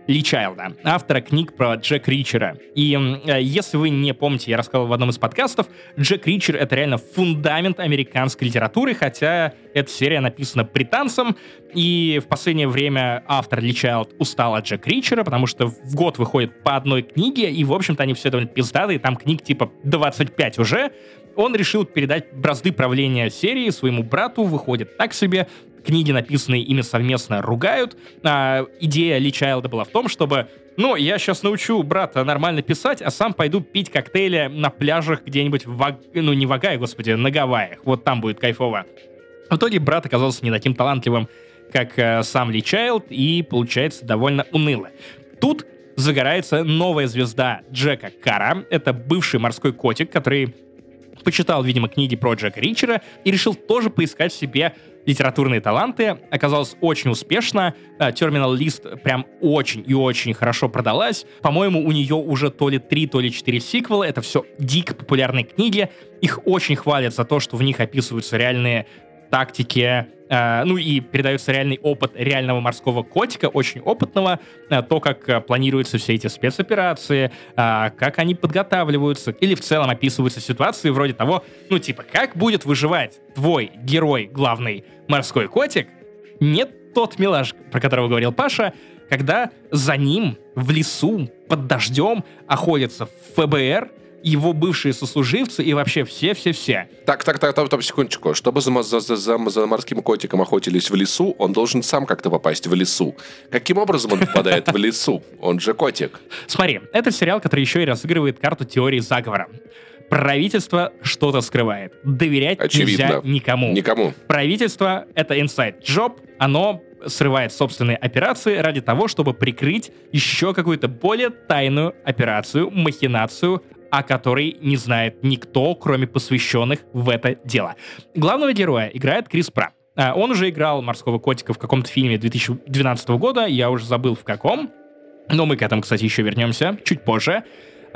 Ли Чайлда, автора книг про Джек Ричера. И э, если вы не помните, я рассказывал в одном из подкастов, Джек Ричер — это реально фундамент американской литературы, хотя эта серия написана британцем, и в последнее время автор Ли Чайлд устал от Джек Ричера, потому что в год выходит по одной книге, и, в общем-то, они все довольно пиздатые, там книг типа 25 уже. Он решил передать бразды правления серии своему брату, выходит так себе, книги, написанные ими совместно, ругают. А, идея Ли Чайлда была в том, чтобы ну, я сейчас научу брата нормально писать, а сам пойду пить коктейли на пляжах где-нибудь в Ваг... Ну, не в Агае, господи, на Гавайях. Вот там будет кайфово. В итоге брат оказался не таким талантливым, как э, сам Ли Чайлд, и получается довольно уныло. Тут загорается новая звезда Джека Кара. Это бывший морской котик, который почитал, видимо, книги про Джека Ричера и решил тоже поискать себе литературные таланты. Оказалось очень успешно. Э, Terminal List прям очень и очень хорошо продалась. По-моему, у нее уже то ли три, то ли четыре сиквела. Это все дико популярные книги. Их очень хвалят за то, что в них описываются реальные тактики, э, ну и передается реальный опыт реального морского котика, очень опытного, э, то, как планируются все эти спецоперации, как они подготавливаются, или в целом описываются ситуации вроде того, ну типа, как будет выживать твой герой, главный морской котик, нет тот милаш, про которого говорил Паша, когда за ним в лесу под дождем охотятся ФБР, его бывшие сослуживцы и вообще все-все-все. Так, так, так, так, так, секундочку. Чтобы за, за, за, за морским котиком охотились в лесу, он должен сам как-то попасть в лесу. Каким образом он попадает в лесу? Он же котик. Смотри, это сериал, который еще и разыгрывает карту теории заговора. Правительство что-то скрывает. Доверять Очевидно. нельзя никому. Никому. Правительство — это inside job, оно срывает собственные операции ради того, чтобы прикрыть еще какую-то более тайную операцию, махинацию, о которой не знает никто, кроме посвященных в это дело. Главного героя играет Крис Пратт. А, Он уже играл морского котика в каком-то фильме 2012 года, я уже забыл в каком. Но мы к этому, кстати, еще вернемся чуть позже.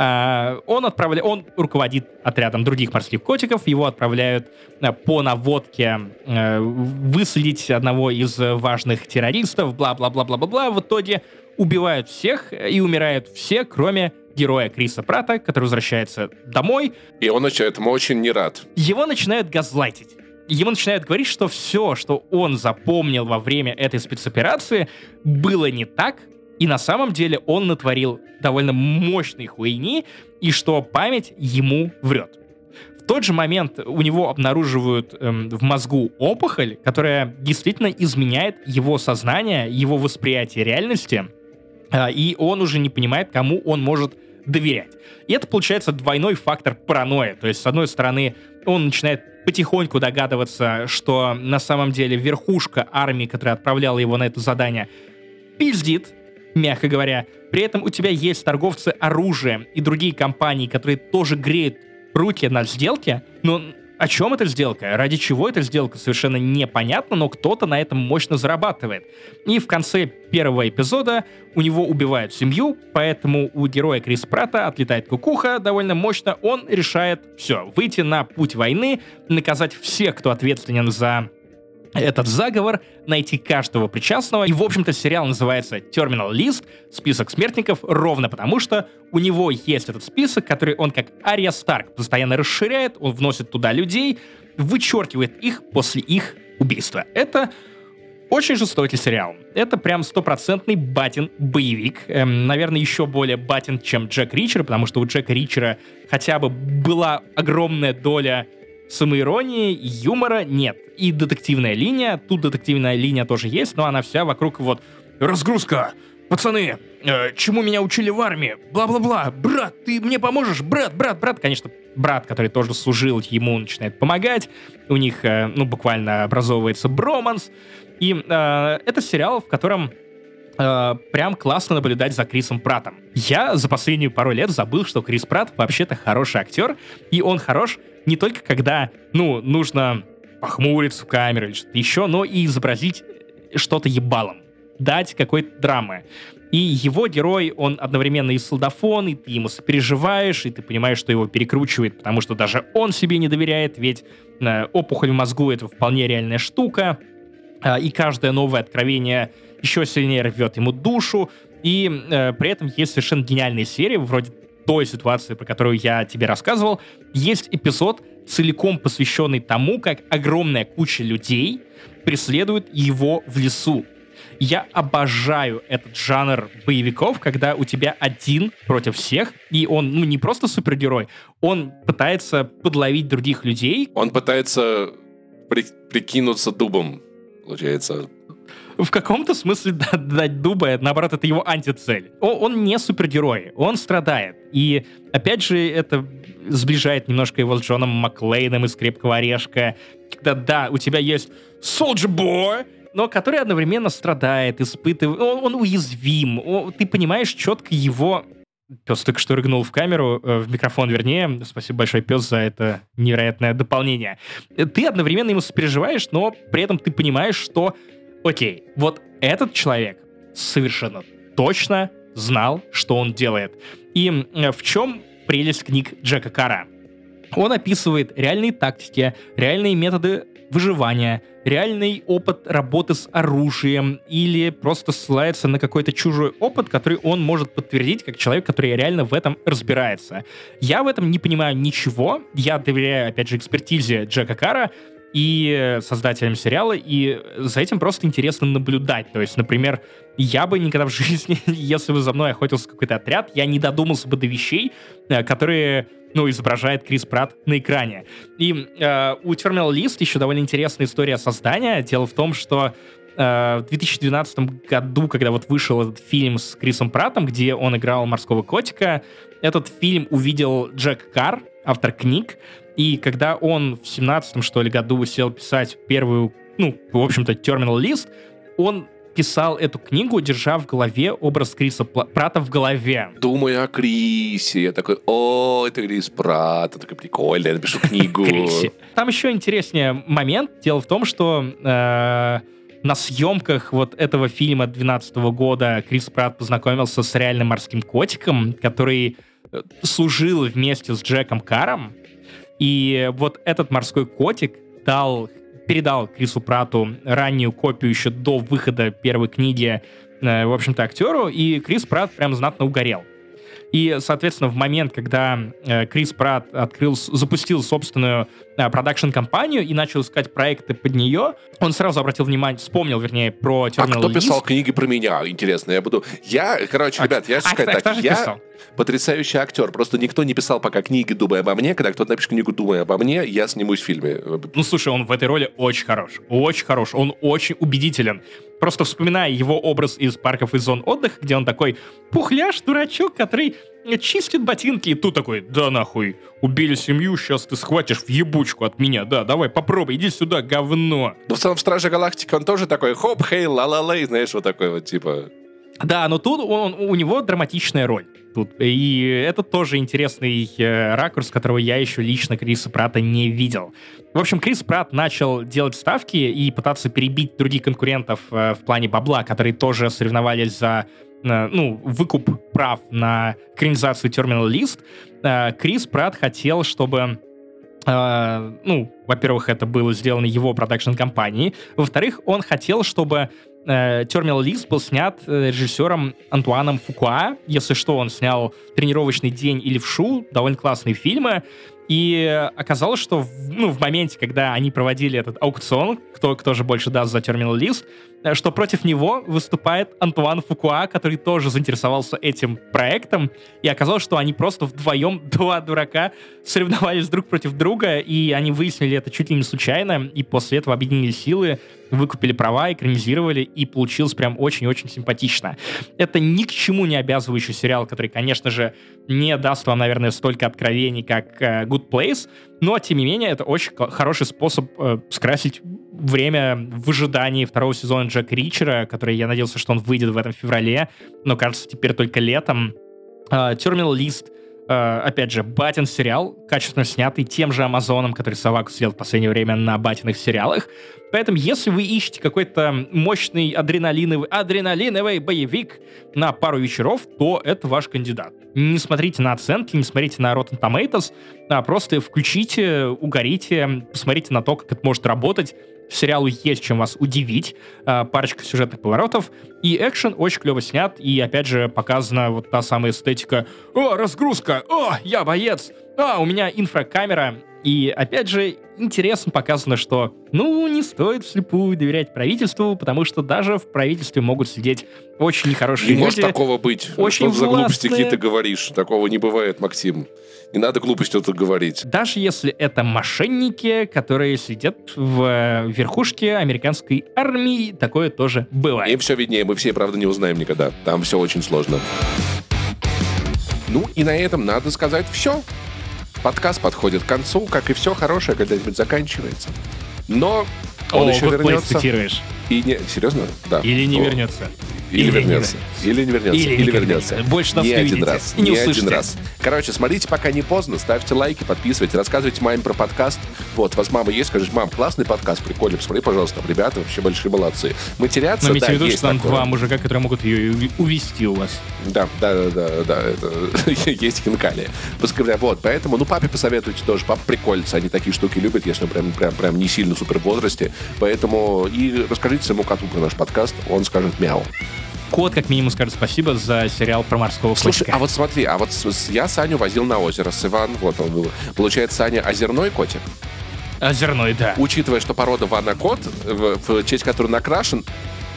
А, Он, отправля... он руководит отрядом других морских котиков, его отправляют а, по наводке а, выследить одного из важных террористов, бла-бла-бла-бла-бла. В итоге убивают всех и умирают все, кроме героя Криса Прата, который возвращается домой. И он этому очень не рад. Его начинают газлайтить. Ему начинают говорить, что все, что он запомнил во время этой спецоперации, было не так, и на самом деле он натворил довольно мощной хуйни, и что память ему врет. В тот же момент у него обнаруживают эм, в мозгу опухоль, которая действительно изменяет его сознание, его восприятие реальности, э, и он уже не понимает, кому он может доверять. И это получается двойной фактор паранойи. То есть, с одной стороны, он начинает потихоньку догадываться, что на самом деле верхушка армии, которая отправляла его на это задание, пиздит, мягко говоря. При этом у тебя есть торговцы оружием и другие компании, которые тоже греют руки на сделке, но о чем эта сделка? Ради чего эта сделка? Совершенно непонятно, но кто-то на этом мощно зарабатывает. И в конце первого эпизода у него убивают семью, поэтому у героя Крис Прата отлетает кукуха довольно мощно. Он решает, все, выйти на путь войны, наказать всех, кто ответственен за этот заговор, найти каждого причастного. И, в общем-то, сериал называется Terminal List, список смертников, ровно потому, что у него есть этот список, который он как Ария Старк постоянно расширяет, он вносит туда людей, вычеркивает их после их убийства. Это очень жестокий сериал. Это прям стопроцентный батин-боевик. Эм, наверное, еще более батин, чем Джек Ричер, потому что у Джека Ричера хотя бы была огромная доля самоиронии, юмора нет. И детективная линия, тут детективная линия тоже есть, но она вся вокруг вот разгрузка, пацаны, э, чему меня учили в армии, бла-бла-бла, брат, ты мне поможешь, брат, брат, брат, конечно, брат, который тоже служил, ему начинает помогать, у них, э, ну, буквально образовывается броманс, и э, это сериал, в котором э, прям классно наблюдать за Крисом Пратом. Я за последнюю пару лет забыл, что Крис Прат вообще-то хороший актер, и он хорош не только когда, ну, нужно похмуриться в камеру или что-то еще, но и изобразить что-то ебалом, дать какой-то драмы. И его герой, он одновременно и солдафон, и ты ему сопереживаешь, и ты понимаешь, что его перекручивает, потому что даже он себе не доверяет, ведь э, опухоль в мозгу — это вполне реальная штука, э, и каждое новое откровение еще сильнее рвет ему душу, и э, при этом есть совершенно гениальные серии, вроде той ситуации, про которую я тебе рассказывал, есть эпизод, целиком посвященный тому, как огромная куча людей преследует его в лесу. Я обожаю этот жанр боевиков, когда у тебя один против всех, и он, ну, не просто супергерой, он пытается подловить других людей. Он пытается при прикинуться дубом, получается, в каком-то смысле дать дуба, наоборот, это его антицель. Он, не супергерой, он страдает. И, опять же, это сближает немножко его с Джоном Маклейном из «Крепкого орешка», когда, да, у тебя есть Soldier Boy, но который одновременно страдает, испытывает, он, он уязвим, он, ты понимаешь четко его Пес только что рыгнул в камеру, э, в микрофон, вернее. Спасибо большое, пес, за это невероятное дополнение. Ты одновременно ему сопереживаешь, но при этом ты понимаешь, что, окей, вот этот человек совершенно точно знал, что он делает. И в чем прелесть книг Джека Кара? Он описывает реальные тактики, реальные методы выживания, реальный опыт работы с оружием или просто ссылается на какой-то чужой опыт, который он может подтвердить как человек, который реально в этом разбирается. Я в этом не понимаю ничего. Я доверяю, опять же, экспертизе Джека Кара, и создателям сериала, и за этим просто интересно наблюдать. То есть, например, я бы никогда в жизни, если бы за мной охотился какой-то отряд, я не додумался бы до вещей, э, которые ну, изображает Крис Пратт на экране. И э, у Terminal List еще довольно интересная история создания. Дело в том, что э, в 2012 году, когда вот вышел этот фильм с Крисом Праттом, где он играл морского котика, этот фильм увидел Джек Карр, автор книг, и когда он в 17 что ли, году сел писать первую, ну, в общем-то, Terminal List, он писал эту книгу, держа в голове образ Криса Прата в голове. Думаю о Крисе. Я такой, о, это Крис Прат, это такой прикольный, я напишу книгу. Там еще интереснее момент. Дело в том, что э, на съемках вот этого фильма 2012 года Крис Пратт познакомился с реальным морским котиком, который служил вместе с Джеком Каром, и вот этот морской котик дал, передал Крису Прату раннюю копию еще до выхода первой книги, э, в общем-то, актеру, и Крис Прат прям знатно угорел. И, соответственно, в момент, когда э, Крис Пратт открыл, запустил собственную продакшн-компанию и начал искать проекты под нее, он сразу обратил внимание, вспомнил, вернее, про Terminal А кто писал книги про меня? Интересно, я буду... Я, короче, а, ребят, я а, сказать а, так, я писал? потрясающий актер. Просто никто не писал пока книги «Думай обо мне». Когда кто-то напишет книгу «Думай обо мне», я снимусь в фильме. Ну, слушай, он в этой роли очень хорош. Очень хорош. Он очень убедителен. Просто вспоминая его образ из парков и зон отдыха, где он такой пухляш, дурачок, который чистит ботинки, и тут такой, да нахуй, убили семью, сейчас ты схватишь в ебучку от меня, да, давай, попробуй, иди сюда, говно. Но в целом в Страже Галактики он тоже такой, хоп, хей, ла-ла-лей, знаешь, вот такой вот, типа... Да, но тут он, у него драматичная роль. Тут. И это тоже интересный э, ракурс, которого я еще лично Криса Прата не видел. В общем, Крис Пратт начал делать ставки и пытаться перебить других конкурентов э, в плане бабла, которые тоже соревновались за ну, выкуп прав на экранизацию Terminal List. Э, Крис Пратт хотел, чтобы Uh, ну, во-первых, это было сделано его продакшн-компанией. Во-вторых, он хотел, чтобы э, Terminal List был снят э, режиссером Антуаном Фукуа. Если что, он снял «Тренировочный день» или «Вшу», довольно классные фильмы. И оказалось, что в, ну, в моменте, когда они проводили этот аукцион, кто, кто же больше даст за List, э, что против него выступает Антуан Фукуа, который тоже заинтересовался этим проектом, и оказалось, что они просто вдвоем, два дурака, соревновались друг против друга, и они выяснили это чуть ли не случайно, и после этого объединили силы, выкупили права, экранизировали, и получилось прям очень-очень симпатично. Это ни к чему не обязывающий сериал, который, конечно же, не даст вам, наверное, столько откровений, как uh, Good Place, но, тем не менее, это очень хороший способ uh, скрасить время в ожидании второго сезона Джека Ричера, который я надеялся, что он выйдет в этом феврале, но, кажется, теперь только летом. Uh, Terminal Uh, опять же, Батин сериал, качественно снятый тем же Амазоном, который Саваку съел в последнее время на Батиных сериалах. Поэтому, если вы ищете какой-то мощный адреналиновый, адреналиновый боевик на пару вечеров, то это ваш кандидат. Не смотрите на оценки, не смотрите на Rotten Tomatoes, а просто включите, угорите, посмотрите на то, как это может работать, Сериалу есть чем вас удивить. А, парочка сюжетных поворотов. И экшен очень клево снят. И опять же показана вот та самая эстетика. О, разгрузка! О, я боец! А, у меня инфракамера. И опять же, интересно показано, что, ну, не стоит вслепую доверять правительству, потому что даже в правительстве могут сидеть очень нехорошие не люди. Не может такого быть. Очень что за глупости какие ты говоришь? Такого не бывает, Максим. Не надо глупостью тут говорить. Даже если это мошенники, которые сидят в верхушке американской армии, такое тоже бывает. Им все виднее, мы все, правда, не узнаем никогда. Там все очень сложно. Ну и на этом надо сказать все. Подкаст подходит к концу, как и все хорошее когда-нибудь заканчивается. Но Он О, еще вернется. цитируешь. И не... Серьезно? Да. Или не О, вернется. Или, Или не вернется. Или не вернется. Или Или, не вернется. вернется. Больше нас не не один увидите раз. не не один услышите. раз. Короче, смотрите, пока не поздно. Ставьте лайки, подписывайтесь, рассказывайте маме про подкаст. Вот, у вас мама есть, скажешь, мам, классный подкаст, прикольно, посмотри, пожалуйста, ребята вообще большие молодцы. Матерятся, Но имейте да, в виду, что там такое. два мужика, которые могут ее увести у вас. Да, да, да, да, да, это есть хинкали. Пускай, Вот, поэтому, ну, папе посоветуйте тоже. Папа прикольца, они такие штуки любят, если он прям, прям, прям не сильно супер в возрасте. Поэтому и расскажите своему коту про наш подкаст, он скажет мяу. Кот, как минимум, скажет спасибо за сериал про морского Слушай, котика. а вот смотри, а вот я Саню возил на озеро с Иван, вот он был. Получается, Саня озерной котик. Озерной, да. Учитывая, что порода Ванна кот, в, в честь которой накрашен,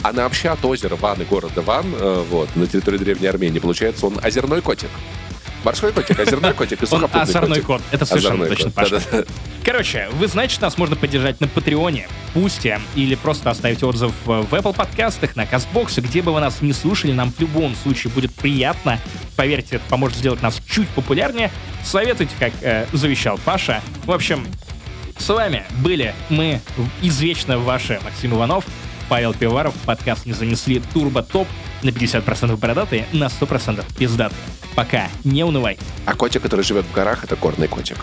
она вообще от озера Ван и города Ван, э, вот, на территории Древней Армении. Получается, он озерной котик. Морской котик, озерной котик и сухопутный озорной кот. Это совершенно Озорной точно, кот, Паша. да-да-да. Короче, вы знаете, что нас можно поддержать на Патреоне, Пусте или просто оставить отзыв в Apple подкастах, на Кастбоксе, где бы вы нас не слушали, нам в любом случае будет приятно. Поверьте, это поможет сделать нас чуть популярнее. Советуйте, как э, завещал Паша. В общем, с вами были мы, извечно ваши Максим Иванов, Павел Пиваров, подкаст «Не занесли Турбо Топ» на 50% бородатые, на 100% пиздатые. Пока, не унывай. А котик, который живет в горах, это горный котик.